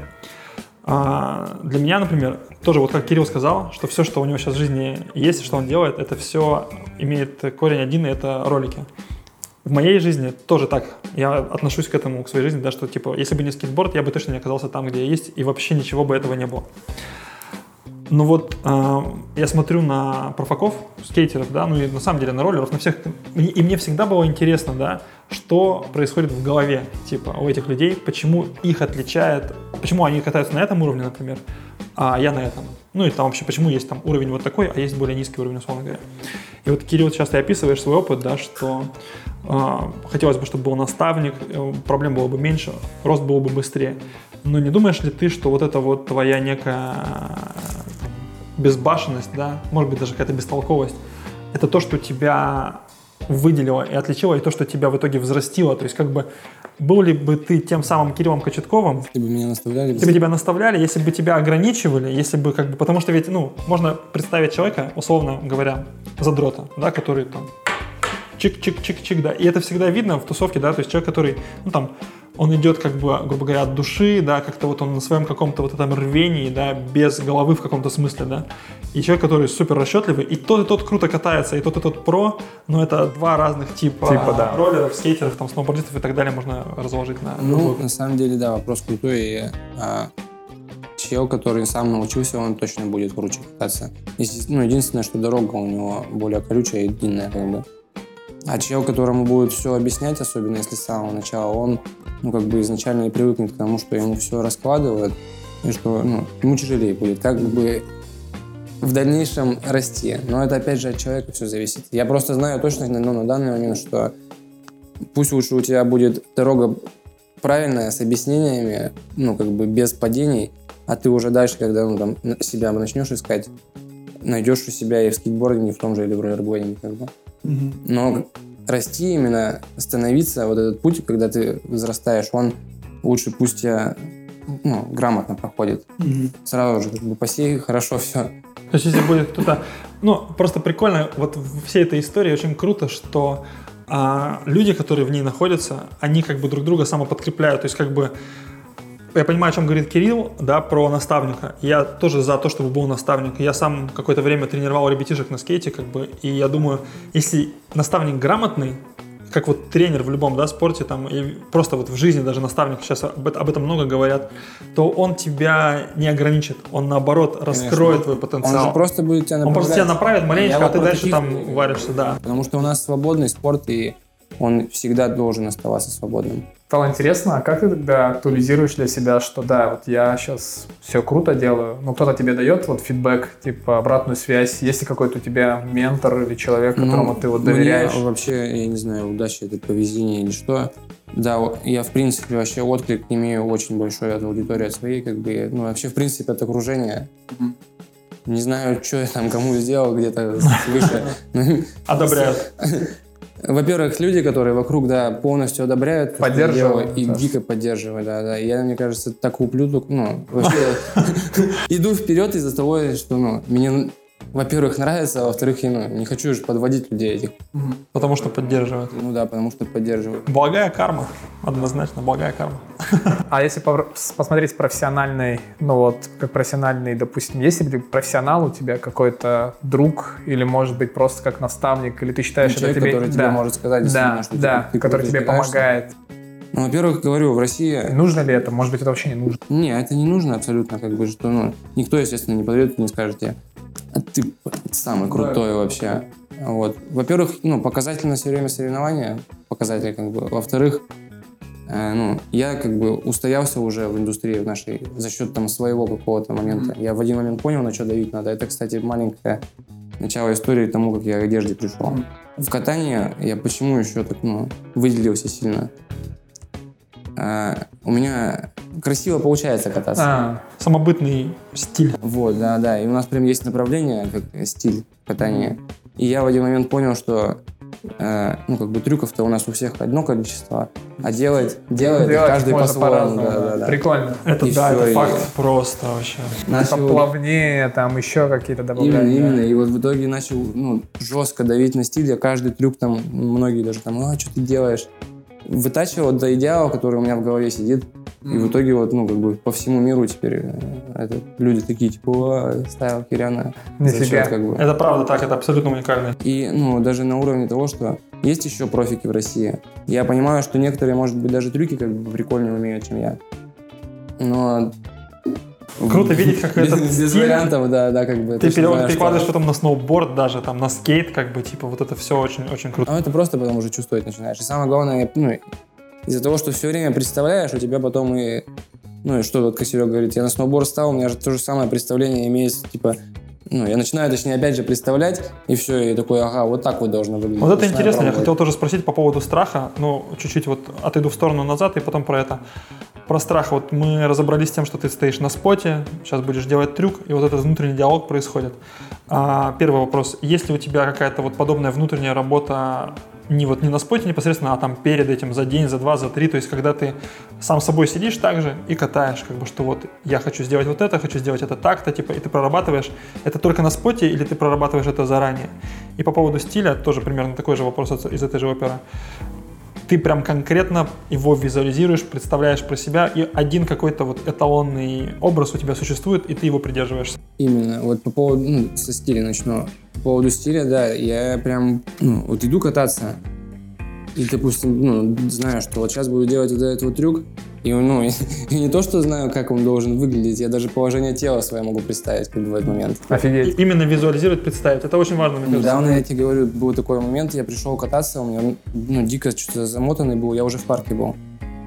А, Для меня, например, тоже вот как Кирилл сказал, что все, что у него сейчас в жизни есть, что он делает, это все имеет корень один, и это ролики. В моей жизни тоже так. Я отношусь к этому, к своей жизни, да, что типа, если бы не скейтборд, я бы точно не оказался там, где я есть, и вообще ничего бы этого не было. Ну вот, э, я смотрю на профаков, скейтеров, да, ну и на самом деле на роллеров, на всех, и мне всегда было интересно, да, что происходит в голове, типа, у этих людей, почему их отличает, почему они катаются на этом уровне, например, а я на этом. Ну и там вообще, почему есть там уровень вот такой, а есть более низкий уровень, условно говоря. И вот, Кирилл, сейчас ты описываешь свой опыт, да, что э, хотелось бы, чтобы был наставник, э, проблем было бы меньше, рост был бы быстрее. Но не думаешь ли ты, что вот это вот твоя некая безбашенность, да, может быть даже какая-то бестолковость, это то, что тебя выделило и отличило, и то, что тебя в итоге взрастило. То есть как бы был ли бы ты тем самым Кириллом Кочетковым, Если бы меня наставляли, если бы тебя наставляли, если бы тебя ограничивали, если бы как бы, потому что ведь, ну, можно представить человека, условно говоря, задрота, да, который там чик-чик-чик-чик, да, и это всегда видно в тусовке, да, то есть человек, который, ну, там, он идет, как бы, грубо говоря, от души, да, как-то вот он на своем каком-то вот этом рвении, да, без головы в каком-то смысле, да, и человек, который супер расчетливый, и тот, и тот круто катается, и тот, и тот про, но это два разных типа, Типа, да. роллеров, скейтеров, там, сноубордистов и так далее можно разложить на Ну, другую. на самом деле, да, вопрос крутой. И, а, чел, который сам научился, он точно будет круче кататься. Если- ну, единственное, что дорога у него более колючая и длинная, как бы. А чел, которому будет все объяснять, особенно если с самого начала, он, ну, как бы изначально и привыкнет к тому, что ему все раскладывают, и что, ну, ему тяжелее будет. Как бы в дальнейшем расти. Но это, опять же, от человека все зависит. Я просто знаю точно, ну, на данный момент, что пусть лучше у тебя будет дорога правильная, с объяснениями, ну, как бы без падений, а ты уже дальше, когда ну, там, себя начнешь искать, найдешь у себя и в скейтбординге, в том же или в роллерблейдинге, как бы. Но расти именно, становиться, вот этот путь, когда ты взрастаешь, он лучше пусть тебя ну, грамотно проходит. Сразу же как бы посей, хорошо все. То есть, если будет кто-то... Ну, просто прикольно, вот в всей этой истории очень круто, что а, люди, которые в ней находятся, они как бы друг друга самоподкрепляют. То есть, как бы, я понимаю, о чем говорит Кирилл, да, про наставника. Я тоже за то, чтобы был наставник. Я сам какое-то время тренировал ребятишек на скейте, как бы, и я думаю, если наставник грамотный, как вот тренер в любом да, спорте, там, и просто вот в жизни даже наставник, сейчас об, об этом много говорят, то он тебя не ограничит, он наоборот раскроет твой Он потенциал. же просто будет тебя Он просто тебя направлять. направит маленечко, Я а ты дальше там варишься, да. Потому что у нас свободный спорт, и он всегда должен оставаться свободным. Стало интересно, а как ты тогда актуализируешь для себя, что да, вот я сейчас все круто делаю, но кто-то тебе дает вот фидбэк, типа обратную связь, есть ли какой-то у тебя ментор или человек, которому Ну, ты вот мне доверяешь? вообще, я не знаю, удача это повезение или что. Да, я в принципе вообще отклик имею очень большой от аудитории, от своей, как бы, ну вообще в принципе от окружения. Не знаю, что я там кому сделал где-то свыше. Ну, [LAUGHS] Одобряют. [LAUGHS] Во-первых, люди, которые вокруг, да, полностью одобряют, Поддерживают, и да. дико поддерживают, да, да. И Я, мне кажется, так куплю, так, ну, вообще [LAUGHS] иду вперед из-за того, что, ну, мне, во-первых, нравится, а во-вторых, я, ну, не хочу же подводить людей этих. Потому что поддерживают. Ну да, потому что поддерживают. Благая карма. Однозначно, благая карма. [LAUGHS] А если посмотреть с профессиональной, ну вот, как профессиональный, допустим, есть ли профессионал у тебя какой-то друг или, может быть, просто как наставник, или ты считаешь, Ну, это тебе... который тебе да, может сказать, да, что да, ты- который тебе помогает. Ну, во-первых, говорю, в России... Нужно ли это? Может быть, это вообще не нужно? Не, это не нужно абсолютно, как бы, что, ну, никто, естественно, не подойдет и не скажет тебе, ты самый крутой вообще. Вот. Во-первых, ну, показатель на все время соревнования, показатель, как бы. Во-вторых, э, ну, я, как бы, устоялся уже в индустрии в нашей за счет, там, своего какого-то момента. Я в один момент понял, на что давить надо. Это, кстати, маленькое начало истории тому, как я к одежде пришел. В катании я почему еще так, ну, выделился сильно? А, у меня красиво получается кататься. А, Самобытный стиль. Вот, да, да. И у нас прям есть направление, как стиль катания. И я в один момент понял, что э, ну, как бы трюков-то у нас у всех одно количество, а делать, делать, Делать каждый по-своему. по-разному, Да, да. да. Прикольно. Это И да, всё, это и- факт просто вообще. Начал- Типа плавнее, там еще какие-то добавлять. Именно, да. именно. И вот в итоге начал ну, жестко давить на стиль. Я каждый трюк там, многие даже там, а, что ты делаешь? Вытачивал до идеала, который у меня в голове сидит. И в итоге вот, ну, как бы по всему миру теперь э, это, люди такие, типа, «О, ставил Киряна. Нифига. как бы. Это правда так, это абсолютно уникально. И, ну, даже на уровне того, что есть еще профики в России. Я понимаю, что некоторые, может быть, даже трюки как бы прикольнее умеют, чем я. Но... Круто видеть, как этот без вариантов, да, да, как бы. Ты точно пере- знаю, что- перекладываешь потом на сноуборд даже, там, на скейт, как бы, типа, вот это все очень-очень круто. А это просто потом уже чувствовать начинаешь. И самое главное, ну, из-за того, что все время представляешь, у тебя потом и... Ну и что вот Косерек говорит, я на сноуборд стал, у меня же то же самое представление имеется, типа... Ну, я начинаю, точнее, опять же представлять, и все, и такой, ага, вот так вот должно выглядеть. Вот это Начинаю интересно, я пробовать. хотел тоже спросить по поводу страха, ну, чуть-чуть вот отойду в сторону назад и потом про это. Про страх, вот мы разобрались с тем, что ты стоишь на споте, сейчас будешь делать трюк, и вот этот внутренний диалог происходит. А, первый вопрос, есть ли у тебя какая-то вот подобная внутренняя работа не вот не на споте непосредственно, а там перед этим за день, за два, за три, то есть когда ты сам собой сидишь также и катаешь, как бы, что вот я хочу сделать вот это, хочу сделать это так-то, типа, и ты прорабатываешь это только на споте или ты прорабатываешь это заранее? И по поводу стиля тоже примерно такой же вопрос из этой же оперы. Ты прям конкретно его визуализируешь, представляешь про себя, и один какой-то вот эталонный образ у тебя существует, и ты его придерживаешься. Именно. Вот по поводу, ну, со стиля начну. По поводу стиля, да, я прям, ну, вот иду кататься, и, допустим, ну, знаю, что вот сейчас буду делать вот этот вот трюк, и, ну, [LAUGHS] и, не то, что знаю, как он должен выглядеть, я даже положение тела свое могу представить, как бы, в этот момент. Офигеть. именно визуализировать, представить. Это очень важно, мне кажется. Недавно, я тебе говорю, был такой момент, я пришел кататься, у меня, ну, дико что-то замотанный был, я уже в парке был.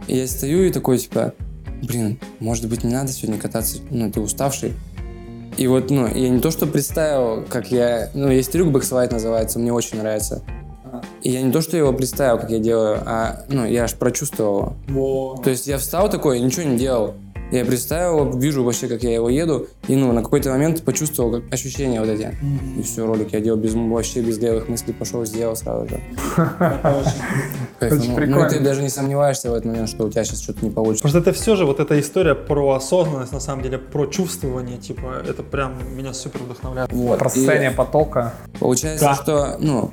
И я стою и такой, типа, блин, может быть, не надо сегодня кататься, ну, ты уставший. И вот, ну, я не то, что представил, как я... Ну, есть трюк бэкслайд называется, мне очень нравится. И я не то, что его представил, как я делаю, а, ну, я аж прочувствовал его. То есть я встал такой, ничего не делал. Я представил, вижу вообще, как я его еду, и ну, на какой-то момент почувствовал как ощущения вот эти. И все, ролик я делал без, вообще без левых мыслей, пошел, сделал сразу же. [LAUGHS] Очень Ну, прикольно. Ну, ты даже не сомневаешься в этот момент, что у тебя сейчас что-то не получится. Просто это все же, вот эта история про осознанность, на самом деле, про чувствование, типа, это прям меня супер вдохновляет. Вот. Про состояние потока. Получается, Да. что, ну,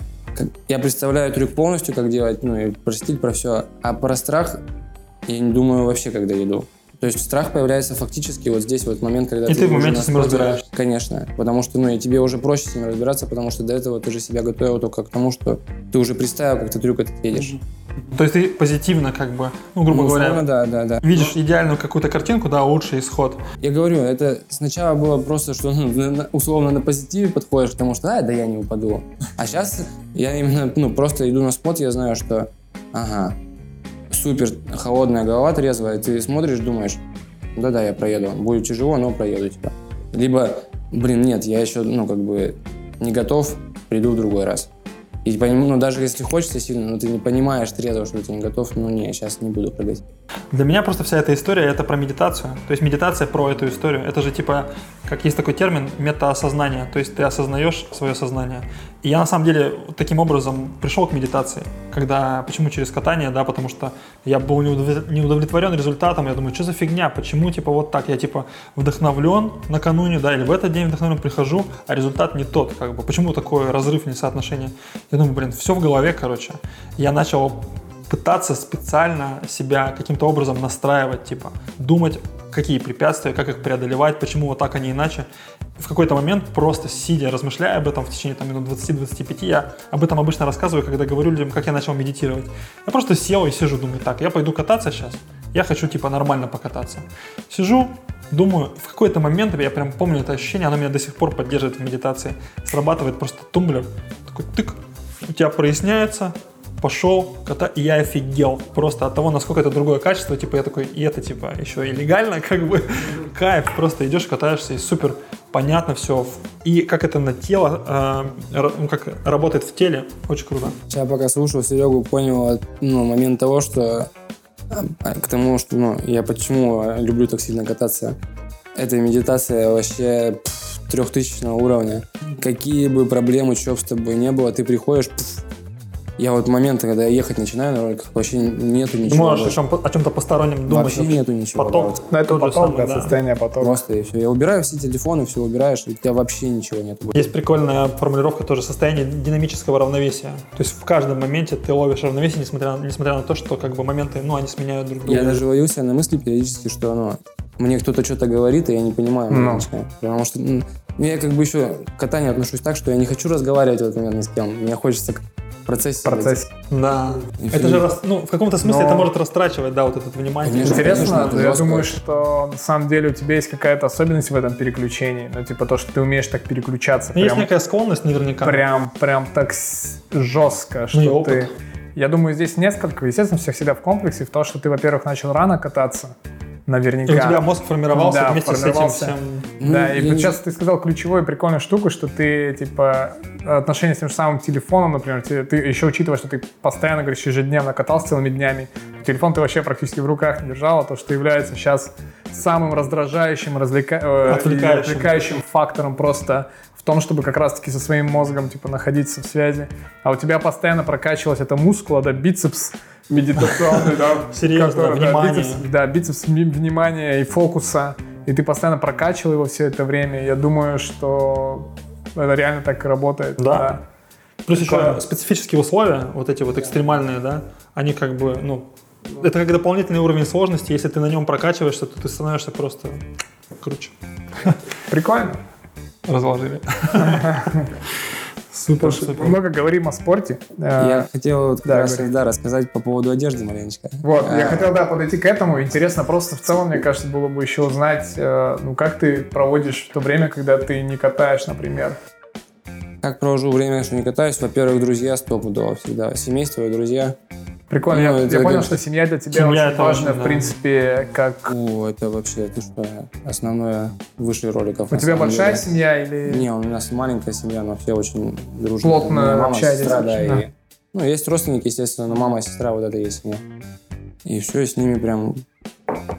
я представляю трюк полностью, как делать, ну, и про стиль, про все. А про страх я не думаю вообще, когда иду. То есть страх появляется фактически вот здесь вот момент, когда И ты в уже моменте с ним разбираешься. Конечно, потому что, ну, и тебе уже проще с ним разбираться, потому что до этого ты же себя готовил только к тому, что ты уже представил, как ты трюк этот едешь. То есть ты позитивно, как бы, ну, грубо Ну, говоря, условно, да, да, да. видишь идеальную какую-то картинку, да, лучший исход. Я говорю, это сначала было просто, что ну, условно на позитиве подходишь, потому что, а, да я не упаду. А сейчас я именно, ну, просто иду на спот, я знаю, что, ага, супер холодная голова трезвая, ты смотришь, думаешь, да-да, я проеду. Будет тяжело, но проеду, типа. Либо, блин, нет, я еще, ну, как бы не готов, приду в другой раз. И поним- ну, даже если хочется сильно, но ты не понимаешь трезво, что ты не готов, ну, не, сейчас не буду прыгать. Для меня просто вся эта история это про медитацию. То есть медитация про эту историю. Это же типа, как есть такой термин, метаосознание. То есть ты осознаешь свое сознание. И я на самом деле таким образом пришел к медитации. Когда, почему через катание, да, потому что я был неудов- не удовлетворен результатом. Я думаю, что за фигня, почему типа вот так? Я типа вдохновлен накануне, да, или в этот день вдохновлен прихожу, а результат не тот, как бы. Почему такой разрыв, несоотношение? Я думаю, блин, все в голове, короче. Я начал пытаться специально себя каким-то образом настраивать, типа думать, какие препятствия, как их преодолевать, почему вот так, а не иначе. В какой-то момент просто сидя, размышляя об этом в течение там, минут 20-25, я об этом обычно рассказываю, когда говорю людям, как я начал медитировать. Я просто сел и сижу, думаю, так, я пойду кататься сейчас, я хочу типа нормально покататься. Сижу, думаю, в какой-то момент, я прям помню это ощущение, оно меня до сих пор поддерживает в медитации, срабатывает просто тумблер, такой тык, у тебя проясняется, пошел, кота, и я офигел просто от того, насколько это другое качество, типа я такой, и это типа еще и легально, [LAUGHS] как бы, кайф, просто идешь, катаешься, и супер, понятно все, и как это на тело, э, ну, как работает в теле, очень круто. Я пока слушал Серегу, понял ну, момент того, что а, к тому, что ну, я почему люблю так сильно кататься. Это медитация вообще трехтысячного уровня. Какие бы проблемы, бы с тобой не было, ты приходишь, пф, Я вот моменты, когда я ехать начинаю на роликах, вообще нету Ты ничего. можешь о больше. о чем-то постороннем думать. Вообще нету ничего. да, Поток. вот. Ну, это поток, самый, да, да. состояние потока. Просто и все. Я убираю все телефоны, все убираешь, и у тебя вообще ничего нету. Есть прикольная формулировка тоже состояние динамического равновесия. То есть в каждом моменте ты ловишь равновесие, несмотря на, несмотря на то, что как бы моменты, ну, они сменяют друг друга. Я даже ловил себя на мысли периодически, что ну, мне кто-то что-то говорит, и я не понимаю. Ну. маленечко. Потому что ну, я как бы еще к катанию отношусь так, что я не хочу разговаривать в этот момент ни с кем. Мне хочется процессе. Процесс. Да. И Это же, рас- ну, в каком-то смысле Но- это может растрачивать, да, вот это внимание. Конечно. Интересно, это я думаю, что на самом деле у тебя есть какая-то особенность в этом переключении. Ну, типа то, что ты умеешь так переключаться. Ну, Есть прям, некая склонность наверняка. прям, прям так с- жестко, что Ну ты... Я думаю, здесь несколько. Естественно, все всегда в комплексе. В то, что ты, во-первых, начал рано кататься. И Наверняка. у тебя мозг формировался Да, вместе формировался. с этим всем. Ну, Да, и вот не- сейчас ты сказал ключевую и прикольную штуку, что ты, типа, отношения с тем же самым телефоном, например, ты, ты еще учитывая, что ты постоянно, говоришь, ежедневно катался целыми днями, телефон ты вообще практически в руках не держал, а то, что является сейчас самым раздражающим, развлека... э, и Отвлекающим. отвлекающим фактором просто в том, чтобы как раз-таки со своим мозгом, типа, находиться в связи. А у тебя постоянно прокачивалась эта мускула, да, бицепс медитационный, да. [LAUGHS] Серьезно, внимание. да, бицепс внимания и фокуса, и ты постоянно прокачивал его все это время. Я думаю, что это реально так и работает. Да. Плюс еще специфические условия, вот эти вот экстремальные, да, они как бы, ну, это как дополнительный уровень сложности. Если ты на нем прокачиваешься, то ты становишься просто круче. Прикольно. Разложили. [LAUGHS] Супер, супер. много говорим о спорте. Э, Я хотел вот да, раз, да, рассказать по поводу одежды маленечко. Вот, я А, хотел, да, подойти к этому. Интересно просто в целом, мне кажется, было бы еще узнать, э, ну, как ты проводишь то время, когда ты не катаешь, например. Как провожу время, что не катаюсь? Во-первых, друзья стопудово всегда. Семейство и друзья. Прикольно. Ну, я, это я понял, что семья для тебя Семья очень это важна, важно, в да. принципе, как... О, это вообще, ты что, основное выше роликов. У тебя большая деле. семья или... Не, у нас маленькая семья, но все очень дружные. Плотно мама, общаетесь сестра, да, очень, да. и- Ну, есть родственники, естественно, но мама и сестра, вот это есть семья. И все, с ними прям...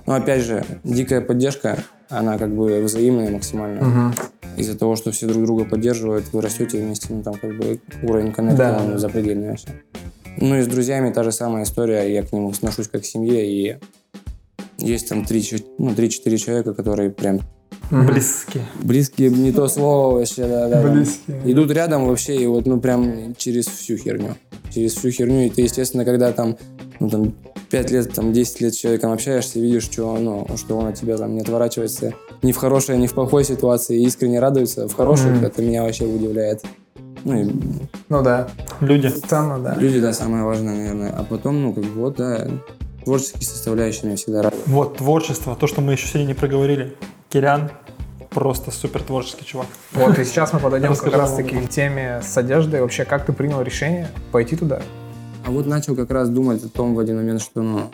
Ну, опять же, дикая поддержка, она как бы взаимная максимально. Мгм. Из-за того, что все друг друга поддерживают, вы растете вместе, ну, там как бы уровень коннекта, Да. запредельный вообще. Ну, и с друзьями та же самая история, я к ним отношусь как к семье, и есть там 3-4 ну, 3-4 человека, которые прям. Близкие. близкие, не то слово вообще, да, да. да. Близкие. Идут рядом вообще, и вот, ну, прям через всю херню. Через всю херню, и ты, естественно, когда там, ну, там, 5 лет, там, 10 лет с человеком общаешься, видишь, что, ну, что он от тебя там не отворачивается ни в хорошей, ни в плохой ситуации, искренне радуется в хороших, Мгм. это меня вообще удивляет. Ну, и Ну да, Люди. ценно, да. люди, да, самое важное, наверное. А потом, ну, как бы, вот, да, творческие составляющие меня всегда радуют. Вот творчество, то, что мы еще сегодня не проговорили. Кирян просто супер творческий чувак. Вот, и сейчас мы подойдем как Расскажи раз нам таки об к теме с одеждой. Вообще, как ты принял решение пойти туда? А вот начал как раз думать о том в один момент, что, ну,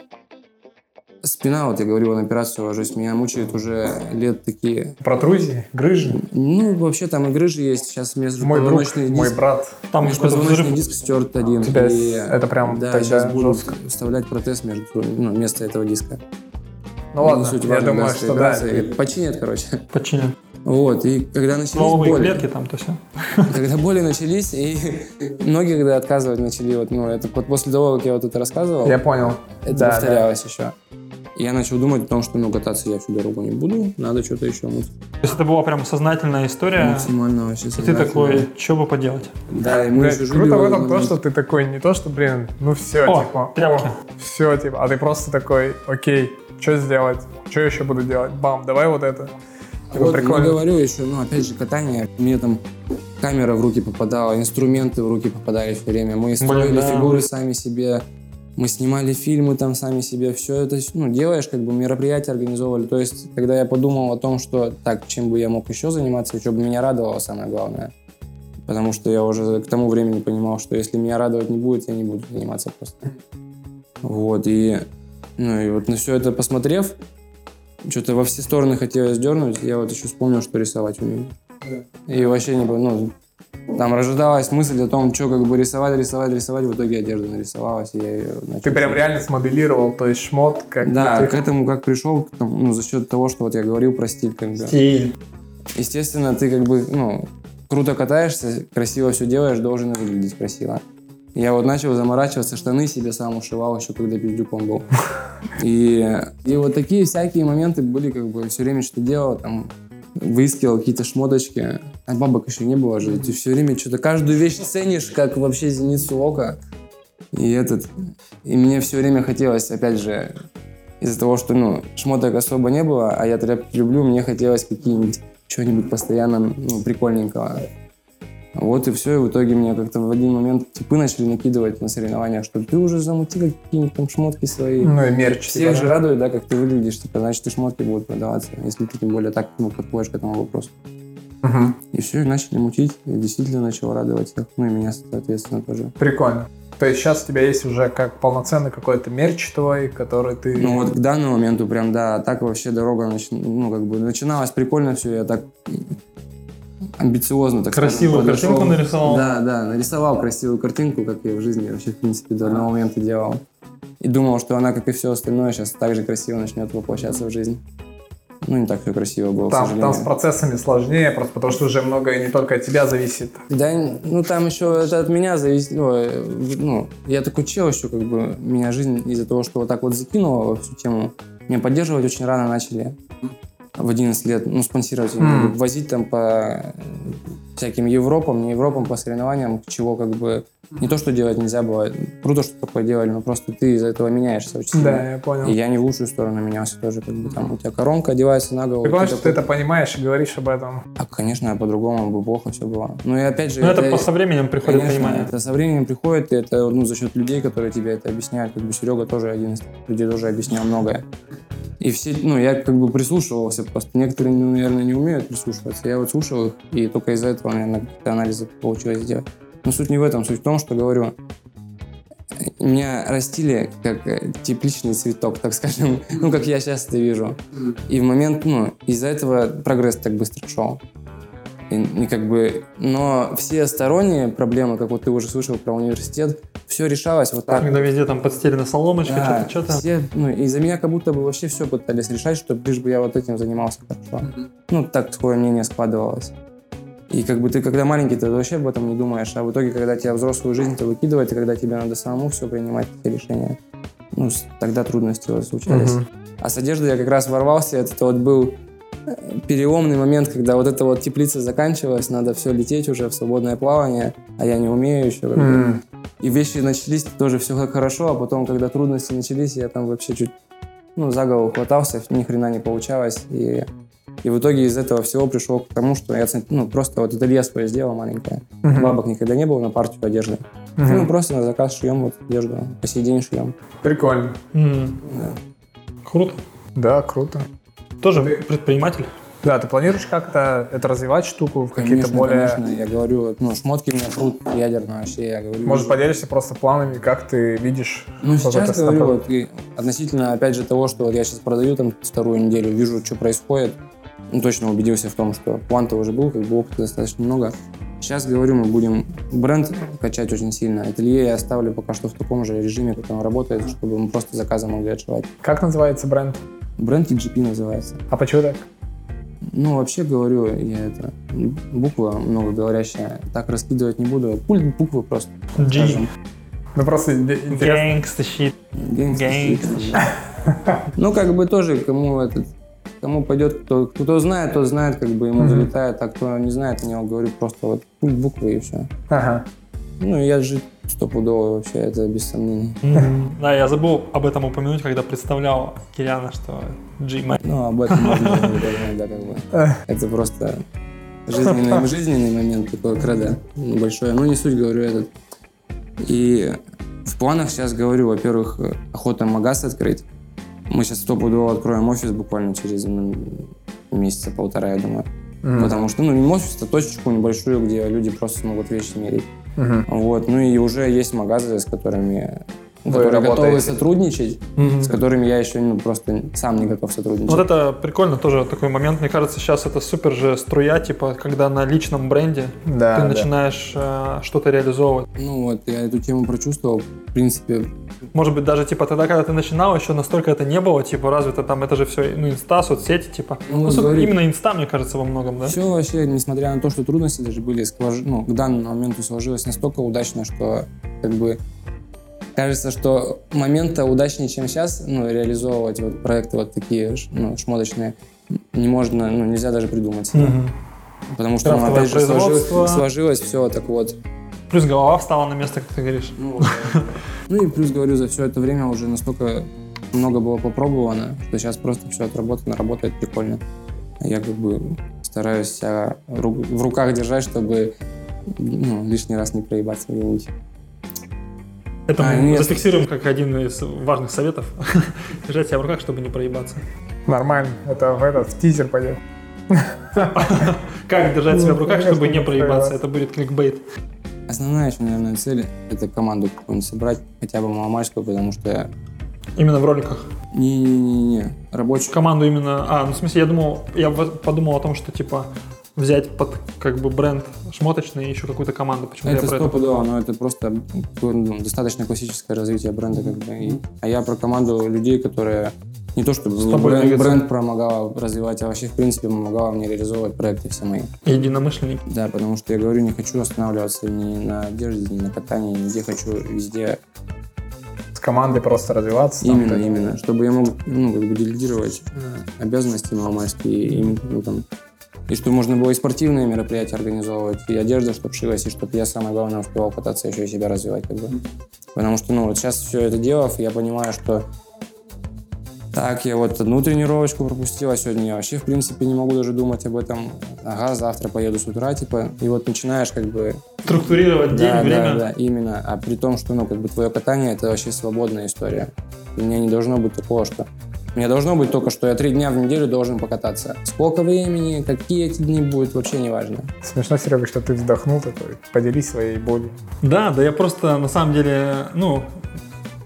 спина, вот я говорил, на операцию ложусь, меня мучает уже лет такие. Протрузии, грыжи. Ну, вообще там и грыжи есть. Сейчас Мой друг, межпозвоночный мой диск. брат. Там Межпозвоночный взрыв. диск стерт один. У тебя и, это прям Да, тогда сейчас буду жестко. вставлять протез между, ну, вместо этого диска. Ну ладно, суть я думаю, да, что да. операция. Починят, короче. Починен. Вот, и когда начались Новые боли, клетки там, то все. когда боли начались, и многие когда отказывать начали, вот, ну, это вот после того, как я вот это рассказывал, Я понял. это Да, повторялось еще. Я начал думать о том, что, ну, кататься я всю дорогу не буду, надо что-то еще мыть. То есть это была прям сознательная история. Максимально вообще И ты такой, что бы поделать? Да, и мы Блядь, еще жили круто в этом то, что ты такой не то, что, блин, ну все, О, типа, тряпки. все, типа, а ты просто такой, окей, что сделать, что еще буду делать, бам, давай вот это. Типа, Вот, прикольно. ну, говорю еще, ну, опять же, катание. Мне там камера в руки попадала, инструменты в руки попадали все время. Мы строили да. фигуры сами себе, мы снимали фильмы там сами себе. Все это, ну, делаешь, как бы мероприятия организовывали. То есть, когда я подумал о том, что так, чем бы я мог еще заниматься, что бы меня радовало, самое главное. Потому что я уже к тому времени понимал, что если меня радовать не будет, я не буду заниматься просто. Вот, и, ну, и вот на все это посмотрев, что-то во все стороны хотелось дернуть, я вот еще вспомнил, что рисовать умею. И вообще не ну, там рождалась мысль о том, что как бы рисовать, рисовать, рисовать, в итоге одежда нарисовалась, я ее начал Ты прям реально смоделировал, то есть шмот, как Да, к этому как пришел, ну, за счет того, что вот я говорил про стиль, как бы. Стиль. Естественно, ты как бы, ну, круто катаешься, красиво все делаешь, должен выглядеть красиво. Я вот начал заморачиваться, штаны себе сам ушивал еще, когда пиздюком был. [LAUGHS] И, и вот такие всякие моменты были, как бы, все время что делал, там, выискивал какие-то шмоточки. А бабок еще не было же. Ты все время что-то, каждую вещь ценишь, как вообще зеницу ока. И этот... И мне все время хотелось, опять же, из-за того, что, ну, шмоток особо не было, а я тряпки люблю, мне хотелось какие-нибудь, что-нибудь постоянно, ну, прикольненького. Вот и все, и в итоге мне как-то в один момент типы начали накидывать на соревнованиях, что ты уже замути какие-нибудь там шмотки свои. Ну и мерч. Всех типа, же да? радует, да, как ты выглядишь, типа, значит, и шмотки будут продаваться, если ты тем более так ну, подходишь к этому вопросу. Мгм. И все, и начали мутить, и действительно начало радовать всех, ну и меня, соответственно, тоже. Прикольно. То есть сейчас у тебя есть уже как полноценный какой-то мерч твой, который ты... Ну вот к данному моменту прям, да, так вообще дорога, нач- ну как бы начиналась прикольно все, я так амбициозно, так Красивую скажем, подошел. картинку нарисовал. Да, да, нарисовал красивую картинку, как я в жизни вообще, в принципе, до одного момента делал. И думал, что она, как и все остальное, сейчас так же красиво начнет воплощаться в жизнь. Ну, не так все красиво было, там, там с процессами сложнее, просто потому что уже многое не только от тебя зависит. Да, ну там еще это от меня зависит. Ну, э, ну, я такой чел еще, как бы, меня жизнь из-за того, что вот так вот закинула во всю тему, меня поддерживать очень рано начали. В 11 лет, ну, спонсировать, Мгм. возить там по всяким Европам, не Европам, по соревнованиям, чего как бы не то, что делать нельзя было. Круто, что такое делали, но просто ты из-за этого меняешься очень сильно. Да, я понял. И я не в лучшую сторону менялся тоже, как бы там у тебя коронка одевается на голову. Прикольно, ты что ты такой, это понимаешь и говоришь об этом. А, конечно, а по-другому бы плохо все было. Ну и опять же... Но это, по со временем приходит Конечно, понимание. это со временем приходит, и это ну, за счет людей, которые тебе это объясняют. Как бы Серега тоже один из людей, тоже объяснял многое. И все, ну, я как бы прислушивался, просто некоторые, ну, наверное, не умеют прислушиваться. Я вот слушал их, и только из-за этого, наверное, какие-то анализы получилось сделать. Но суть не в этом, суть в том, что говорю, меня растили как э, тепличный цветок, так скажем, [LAUGHS] ну, как я сейчас это вижу. И в момент, ну, из-за этого прогресс так быстро шел. И, и как бы, но все сторонние проблемы, как вот ты уже слышал про университет, все решалось вот так. Когда везде там подстелена соломочка, Да, что-то, что-то. все, ну, из-за меня как будто бы вообще все пытались решать, чтобы лишь бы я вот этим занимался хорошо. Ну, так такое мнение складывалось. И как бы ты, когда маленький, ты вообще об этом не думаешь, а в итоге, когда тебя взрослую жизнь-то выкидывает, и когда тебе надо самому все принимать, эти решения, ну, тогда трудности вот случались. Мгм. А с одеждой я как раз ворвался, это вот был э, переломный момент, когда вот эта вот теплица заканчивалась, надо все лететь уже в свободное плавание, а я не умею еще. как. М. И вещи начались тоже все как хорошо, а потом, когда трудности начались, я там вообще чуть ну, за голову хватался, ни хрена не получалось. И, и в итоге из этого всего пришел к тому, что я ну, просто вот ателье свое сделал маленькое. Мгм. Бабок никогда не было на партию одежды. Мгм. Ну, просто на заказ шьем вот одежду. По сей день шьем. Прикольно. М. Круто. Да, круто. Тоже предприниматель. Да, ты планируешь как-то это развивать штуку в какие-то Конечно, более... конечно, я говорю, ну, шмотки у меня прут ядерно вообще, я говорю. Может, поделишься просто планами, как ты видишь Ну, сейчас говорю, стопор- вот, и относительно, опять же, того, что вот я сейчас продаю там вторую неделю, вижу, что происходит, ну, точно убедился в том, что план-то уже был, как бы опыта достаточно много. Сейчас, говорю, мы будем бренд качать очень сильно. Ателье я оставлю пока что в таком же режиме, как он работает, чтобы мы просто заказы могли отшивать. Как называется бренд? Бренд EGP называется. А почему так? Ну, вообще говорю, я это, буква многоговорящая, так раскидывать не буду. Пульт буквы просто. G. скажем. Ну, просто интересно. Щит. Гангстер Гангстер. щит. Ну, как бы тоже, кому этот, кому пойдет, кто, кто знает, тот знает, как бы ему залетает, а кто не знает, я говорю просто вот пульт буквы и все. Ага. Ну, я же стопудово вообще, это без сомнений. [LAUGHS] Да, я забыл об этом упомянуть, когда представлял Киряна, что G. Ну, об этом можно не говорить, да, как бы. [LAUGHS] Это просто жизненный, [LAUGHS] жизненный момент такой кредо большое. Ну, не суть, говорю, этот. И в планах сейчас говорю, во-первых, охота магаз открыть. Мы сейчас стопудово откроем офис буквально через месяца полтора, я думаю. Мгм. Потому что, ну, не офис, а точечку небольшую, где люди просто смогут вещи мерить. Мгм. Вот, ну и уже есть магазы, с которыми Вы которые готовы работаете. сотрудничать, Мгм. с которыми я еще ну, просто сам не готов сотрудничать. Вот это прикольно тоже такой момент. Мне кажется, сейчас это супер же струя, типа, когда на личном бренде Да, ты да. начинаешь э, что-то реализовывать. Ну вот, я эту тему прочувствовал. В принципе, Может быть, даже типа тогда, когда ты начинал, еще настолько это не было, типа, развито там, это же все, ну, инста, соцсети, типа. Ну, Ну, вот су- говорит. именно инста, мне кажется, во многом, да? все вообще, несмотря на то, что трудности даже были, склож- ну, к данному моменту сложилось настолько удачно, что как бы кажется, что момента удачнее, чем сейчас, ну, реализовывать вот проекты вот такие, ну, шмоточные, не можно, ну, нельзя даже придумать. Мгм. Потому что, ну, опять же, сложилось, сложилось все так вот. Плюс голова встала на место, как ты говоришь. Ну. [LAUGHS] Ну и плюс, говорю, за все это время уже настолько много было попробовано, что сейчас просто все отработано, работает прикольно. Я как бы стараюсь себя в руках держать, чтобы ну, лишний раз не проебаться где-нибудь. Это А, мы нет. зафиксируем как один из важных советов. [LAUGHS] Держать себя в руках, чтобы не проебаться. Нормально. Это в этот в тизер пойдет. [LAUGHS] Как держать себя в руках, Ну, конечно, чтобы не проебаться? Это будет кликбейт. Основная еще, наверное, цель — это команду какую-нибудь собрать, хотя бы маломальскую, потому что Именно в роликах. не-не-не, рабочую Команду именно... А, ну в смысле, я думал, я подумал о том, что типа взять под как бы бренд шмоточный и еще какую-то команду. Почему Это я про это стопудово, но это просто ну, достаточно классическое развитие бренда. Как бы. И- а я про команду людей, которые не то чтобы бренд, двигаться. бренд помогал развивать, а вообще, в принципе, помогала мне реализовывать проекты все мои. единомышленник. Да, потому что я говорю, не хочу останавливаться ни на одежде, ни на катании, нигде хочу везде. С командой просто развиваться. там, именно, так. именно. Чтобы я мог ну, как бы делегировать э, обязанности маломальские, и, ну, там, и чтобы можно было и спортивные мероприятия организовывать, и одежда, чтобы шилась, и чтобы я, самое главное, успевал кататься, еще и себя развивать. Как бы. Потому что, ну, вот сейчас все это делав, я понимаю, что так, я вот одну тренировочку пропустил, а сегодня я вообще, в принципе, не могу даже думать об этом. Ага, завтра поеду с утра, типа, и вот начинаешь как бы Структурировать день, да, время. Да, да, именно. А при том, что, ну, как бы твое катание это вообще свободная история. У меня не должно быть такого, что у меня должно быть только, что я три дня в неделю должен покататься. Сколько времени, какие эти дни будут, вообще не важно. Смешно, Серега, что ты вздохнул такой. Поделись своей болью. Да, да я просто на самом деле, ну,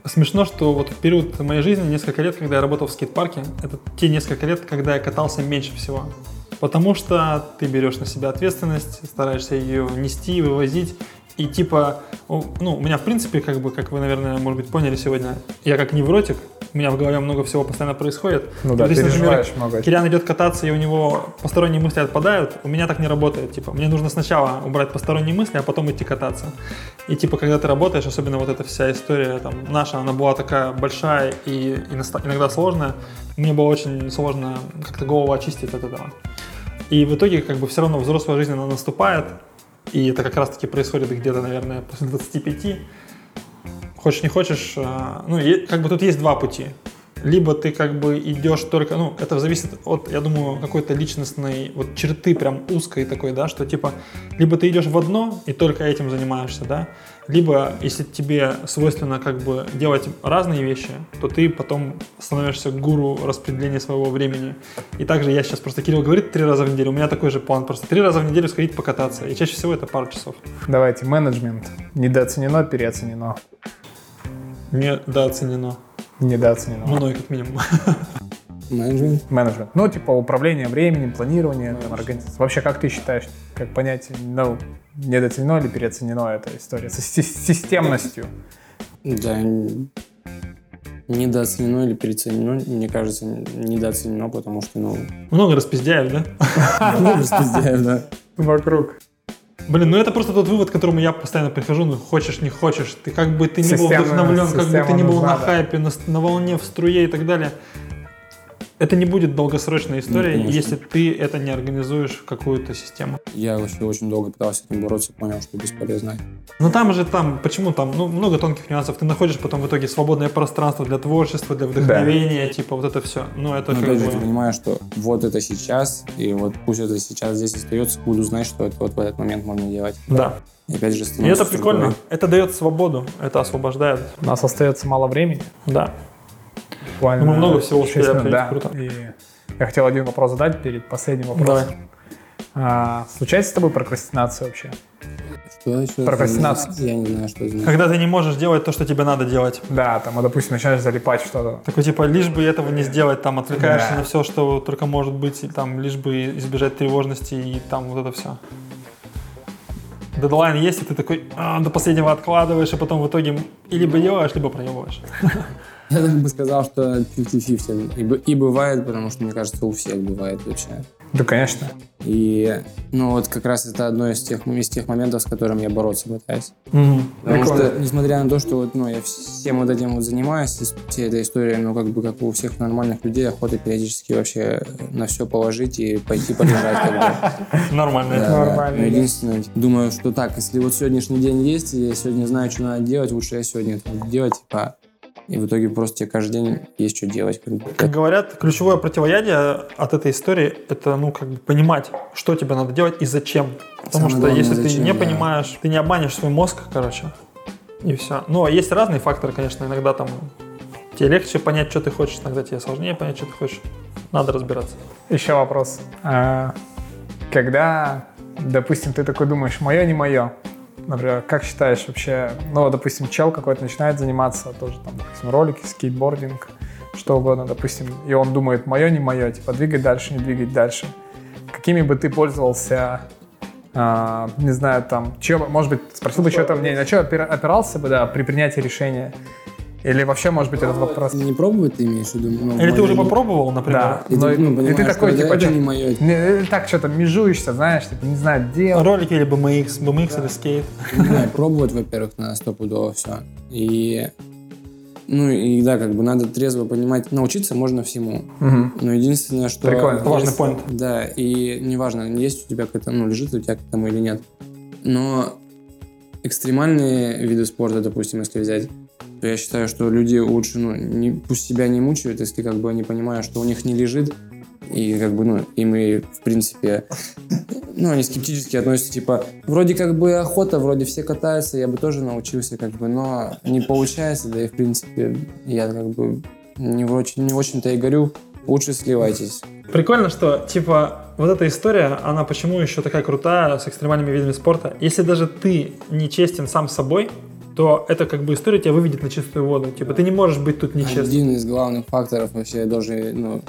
смешно, что вот в период моей жизни, несколько лет, когда я работал в скейт-парке, это те несколько лет, когда я катался меньше всего. Потому что ты берешь на себя ответственность, стараешься ее нести, вывозить. И типа, ну, у меня в принципе, как бы, как вы, наверное, может быть, поняли сегодня, я как невротик, у меня в голове много всего постоянно происходит. Ну И да, вот если, например, много. Кириан идет кататься, и у него посторонние мысли отпадают, у меня так не работает. Типа, мне нужно сначала убрать посторонние мысли, а потом идти кататься. И типа, когда ты работаешь, особенно вот эта вся история там наша, она была такая большая и иногда сложная, мне было очень сложно как-то голову очистить от этого. И в итоге, как бы, все равно взрослая жизнь, она наступает, и это как раз-таки происходит где-то, наверное, после 25. Хочешь не хочешь, а, ну, как бы тут есть два пути. Либо ты как бы идешь только, ну, это зависит от, я думаю, какой-то личностной вот черты прям узкой такой, да, что типа, либо ты идешь в одно и только этим занимаешься, да, либо если тебе свойственно как бы делать разные вещи, то ты потом становишься гуру распределения своего времени. И также я сейчас просто, Кирилл говорит три раза в неделю, у меня такой же план, просто три раза в неделю сходить покататься, и чаще всего это пару часов. Давайте, менеджмент. Недооценено, переоценено. Недооценено. Недооценено. Мной как минимум. [LAUGHS] Менеджмент. Менеджмент. Ну, типа управление временем, планирование, там, организация. Вообще, как ты считаешь, как понять, ну, недооценено или переоценено эта история со си- системностью? Да, недооценено или переоценено, мне кажется, недооценено, потому что, ну, Много распиздяев, да? [LAUGHS] ну, распиздяев, да. Вокруг. Блин, ну это просто тот вывод, к которому я постоянно прихожу, ну хочешь, не хочешь, ты как бы ты не был вдохновлен, как бы ты не был нужна, на да. хайпе, на, с- на волне, в струе и так далее. Это не будет долгосрочная история, конечно. если ты это не организуешь в какую-то систему. Я вообще очень долго пытался с этим бороться, понял, что бесполезно. Но там же там, почему там, ну много тонких нюансов. Ты находишь потом в итоге свободное пространство для творчества, для вдохновения, типа вот это все. Ну это Но как опять же, ты понимаешь, что вот это сейчас, и вот пусть это сейчас здесь остается, буду знать, что это вот в этот момент можно делать. Да. И опять же, И это прикольно. другой. Это дает свободу, это освобождает. У нас остается мало времени. Да. Буквально Ну, мы много всего успели минут, обсудить, да. круто. И я хотел один вопрос задать перед последним вопросом. Давай. А, случается с тобой прокрастинация вообще? Что еще? Прокрастинация. Я не знаю, что это значит. Когда ты не можешь делать то, что тебе надо делать. Да, там, вот, допустим, начинаешь залипать что-то. Такой типа, лишь бы этого не сделать, там отвлекаешься Да. на все, что только может быть, и там лишь бы избежать тревожности и там вот это все. Дедлайн есть, и ты такой «А, до последнего откладываешь, и потом в итоге и либо делаешь, либо проебываешь. Я бы сказал, что 50-50. И, и бывает, потому что, мне кажется, у всех бывает вообще. Да, конечно. И, ну, вот как раз это одно из тех, из тех моментов, с которым я бороться пытаюсь. Мгм. Потому Прикольно. что, несмотря на то, что вот, ну, я всем вот этим вот занимаюсь, и всей этой историей, ну, как бы, как у всех нормальных людей, охота периодически вообще на все положить и пойти бы. [LAUGHS] Нормально. Это. Нормально, Но да. единственное, думаю, что так, если вот сегодняшний день есть, и я сегодня знаю, что надо делать, лучше я сегодня это буду делать, типа, и в итоге просто тебе каждый день есть что делать. Как бы. Как говорят, ключевое противоядие от этой истории это, ну, как бы понимать, что тебе надо делать и зачем. Потому Самое что главное, если ты зачем, не да. понимаешь, ты не обманешь свой мозг, короче, и все. Ну, а есть разные факторы, конечно, иногда там тебе легче понять, что ты хочешь, иногда тебе сложнее понять, что ты хочешь. Надо разбираться. Еще вопрос. А, Когда, допустим, ты такой думаешь, мое, не мое, например, как считаешь вообще, ну, допустим, чел какой-то начинает заниматься тоже, там, допустим, ролики, скейтбординг, что угодно, допустим, и он думает, мое, не мое, типа, двигать дальше, не двигать дальше. Какими бы ты пользовался, а, не знаю, там, чем, может быть, спросил бы, что там, не, на что опира- опирался бы, да, при принятии решения? Или вообще, может быть, этот вопрос... Не пробовать ты имеешь в виду? Ну, Или ты уже моё- попробовал, например? Да. И Но- ты, ну, и ты такой, что типа, это чё- не мое. Не, так что-то межуешься, знаешь, типа, не знаю, делать. Ролики или BMX, BMX или скейт. Не знаю, пробовать, во-первых, на стопудово все. И, ну, и да, как бы надо трезво понимать, научиться можно всему. Мгм. Но единственное, что... Прикольно, это важный есть- point. Да, и неважно, есть у тебя какой-то, ну, лежит у тебя к этому или нет. Но экстремальные виды спорта, допустим, если взять, то я считаю, что люди лучше, ну, не, пусть себя не мучают, если как бы они понимают, что у них не лежит, и как бы, ну, им и, в принципе, [LAUGHS] ну, они скептически относятся, типа, вроде как бы охота, вроде все катаются, я бы тоже научился, как бы, но не получается, да и, в принципе, я как бы не очень, не очень-то и горю, лучше сливайтесь. Прикольно, что, типа, вот эта история, она почему еще такая крутая с экстремальными видами спорта. Если даже ты не честен сам собой, то это как бы история тебя выведет на чистую воду. Типа, ты не можешь быть тут нечестным. Один из главных факторов вообще даже, ну,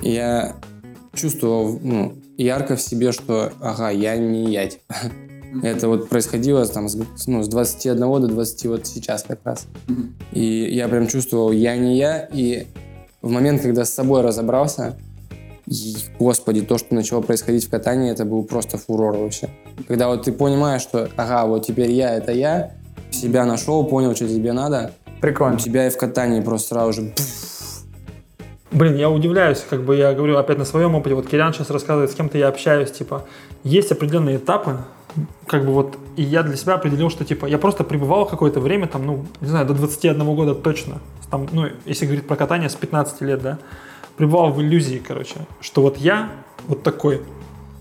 я чувствовал, ну, ярко в себе, что, ага, я не я, типа. Это вот происходило там с, ну, с 21 до 20 вот сейчас как раз. И я прям чувствовал, я не я, и в момент, когда с собой разобрался, и, господи, то, что начало происходить в катании, это был просто фурор вообще. Когда вот ты понимаешь, что, ага, вот теперь я, это я, себя нашел, понял, что тебе надо, у Прикольно. тебя и в катании просто сразу же Блин, я удивляюсь, как бы я говорю опять на своем опыте. Вот Кириан сейчас рассказывает, с кем-то я общаюсь, типа, есть определенные этапы, как бы вот, и я для себя определил, что, типа, я просто пребывал какое-то время, там, ну, не знаю, до 21 года точно, там, ну, если говорить про катание, с 15 лет, да, пребывал в иллюзии, короче, что вот я вот такой,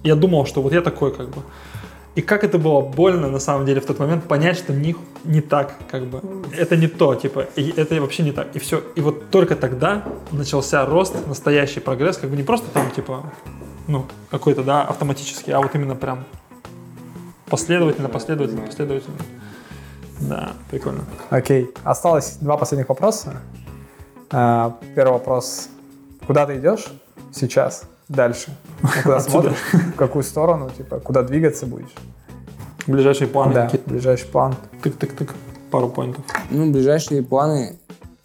я думал, что вот я такой, как бы, и как это было больно, на самом деле, в тот момент понять, что не, не так, как бы. Это не то, типа, и это вообще не так. И все. И вот только тогда начался рост, настоящий прогресс, как бы не просто там, типа, ну, какой-то, да, автоматический, а вот именно прям последовательно, последовательно, последовательно. Да, прикольно. Окей. Осталось два последних вопроса. А, Первый вопрос. Куда ты идешь сейчас? Дальше? [LAUGHS] Ну, Куда Отсюда. смотришь? В какую сторону? Типа, куда двигаться будешь? Ближайшие планы Да, какие-то. ближайший план. Тык-тык-тык. Пару поинтов. Ну, ближайшие планы,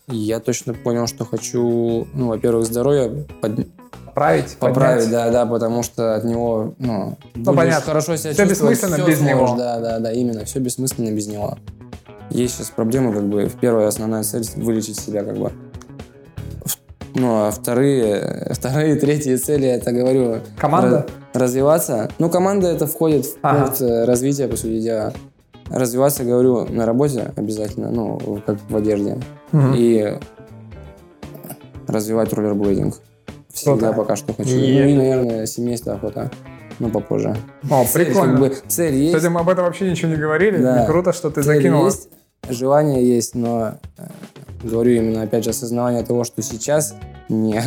я точно понял, что хочу, ну, во-первых, здоровье под- Поправить, поправить, поднять. да, да, потому что от него, ну, будешь понятно. хорошо себя чувствовать, бессмысленно всё без сможешь, него. Да, да, да, именно, все бессмысленно без него. Есть сейчас проблемы, как бы, первая основная цель — вылечить себя, как бы. Ну, а вторые, [LAUGHS] вторые, третьи цели, это, говорю... Команда? развиваться. Ну, команда это входит в Ага. пункт э, развития, по сути дела. Развиваться, говорю, на работе обязательно, ну, как в одежде. Мгм. И развивать роллерблейдинг. Всегда пока что хочу. Е. Ну и, наверное, семейство охота. Ну, попозже. О, [LAUGHS] Цель, прикольно. Как бы, цель есть, Кстати, мы об этом вообще ничего не говорили. Да. И Круто, что ты цель закинул. есть, желание есть, но э, говорю именно, опять же, осознавание того, что сейчас не,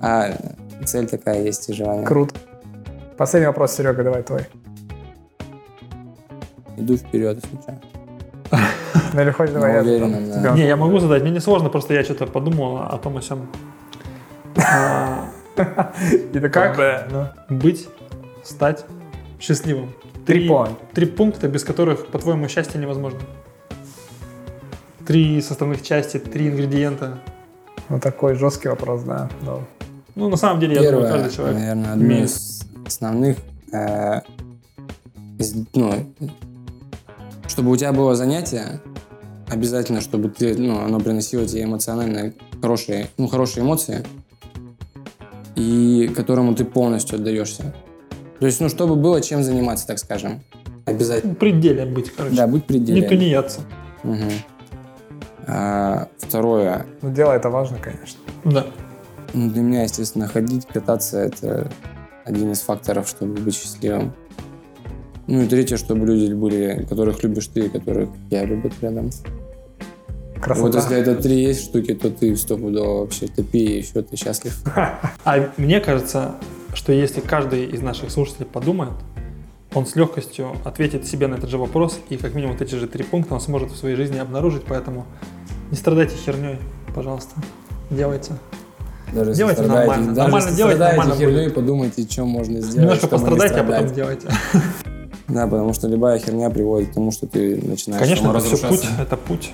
а цель такая есть и желание. Круто. Последний вопрос, Серега, давай твой. иду вперед, что. Ну или хоть давай я уверенно, задам. да. Не, я могу задать, мне не сложно, просто я что-то подумал о том, о. А, И как? Ну, Быть, стать счастливым. Три пункта. Три пункта, без которых, по-твоему, счастье невозможно. Три составных части, три ингредиента. Ну такой жесткий вопрос, да. Ну, Ну, на самом деле, я думаю, Первое, каждый человек. наверное, одно имеет. из основных, э, из- ну, чтобы у тебя было занятие, обязательно, чтобы ты, ну, оно приносило тебе эмоционально хорошие, ну, хорошие эмоции, и которому ты полностью отдаешься. То есть, ну, чтобы было чем заниматься, так скажем. Обязательно. В пределе быть, короче. Да, быть Не пределе. тунеядца. А, второе. ну, дело это важно, конечно. Да. Ну, для меня, естественно, ходить, кататься – это один из факторов, чтобы быть счастливым. Ну и третье, чтобы люди были, которых любишь ты, и которых я люблю рядом. Красота. Вот если это три есть штуки, то ты стопудово вообще топи, и все, ты счастлив. [LAUGHS] А мне кажется, что если каждый из наших слушателей подумает, он с легкостью ответит себе на этот же вопрос, и как минимум вот эти же три пункта он сможет в своей жизни обнаружить, поэтому не страдайте херней, пожалуйста. Делайте. Даже если Делайте страдаете- нормально. даже Нормально если делайте, страдаете нормально херней, будет. подумайте, что можно сделать, Немножко пострадайте, а потом делайте. [LAUGHS] Да, потому что любая херня приводит к тому, что ты начинаешь Конечно, это все путь, это путь.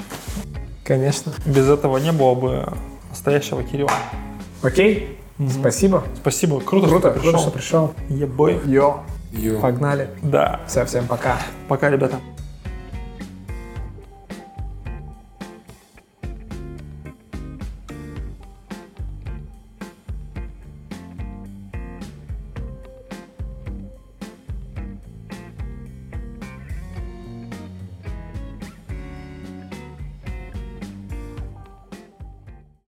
Конечно. Без этого не было бы настоящего Кирилла. Окей, спасибо. Спасибо, круто, Круто, что ты круто, что пришел. пришел. Ебой. Йо, Ё. погнали. Да. Все, всем пока. Пока, ребята.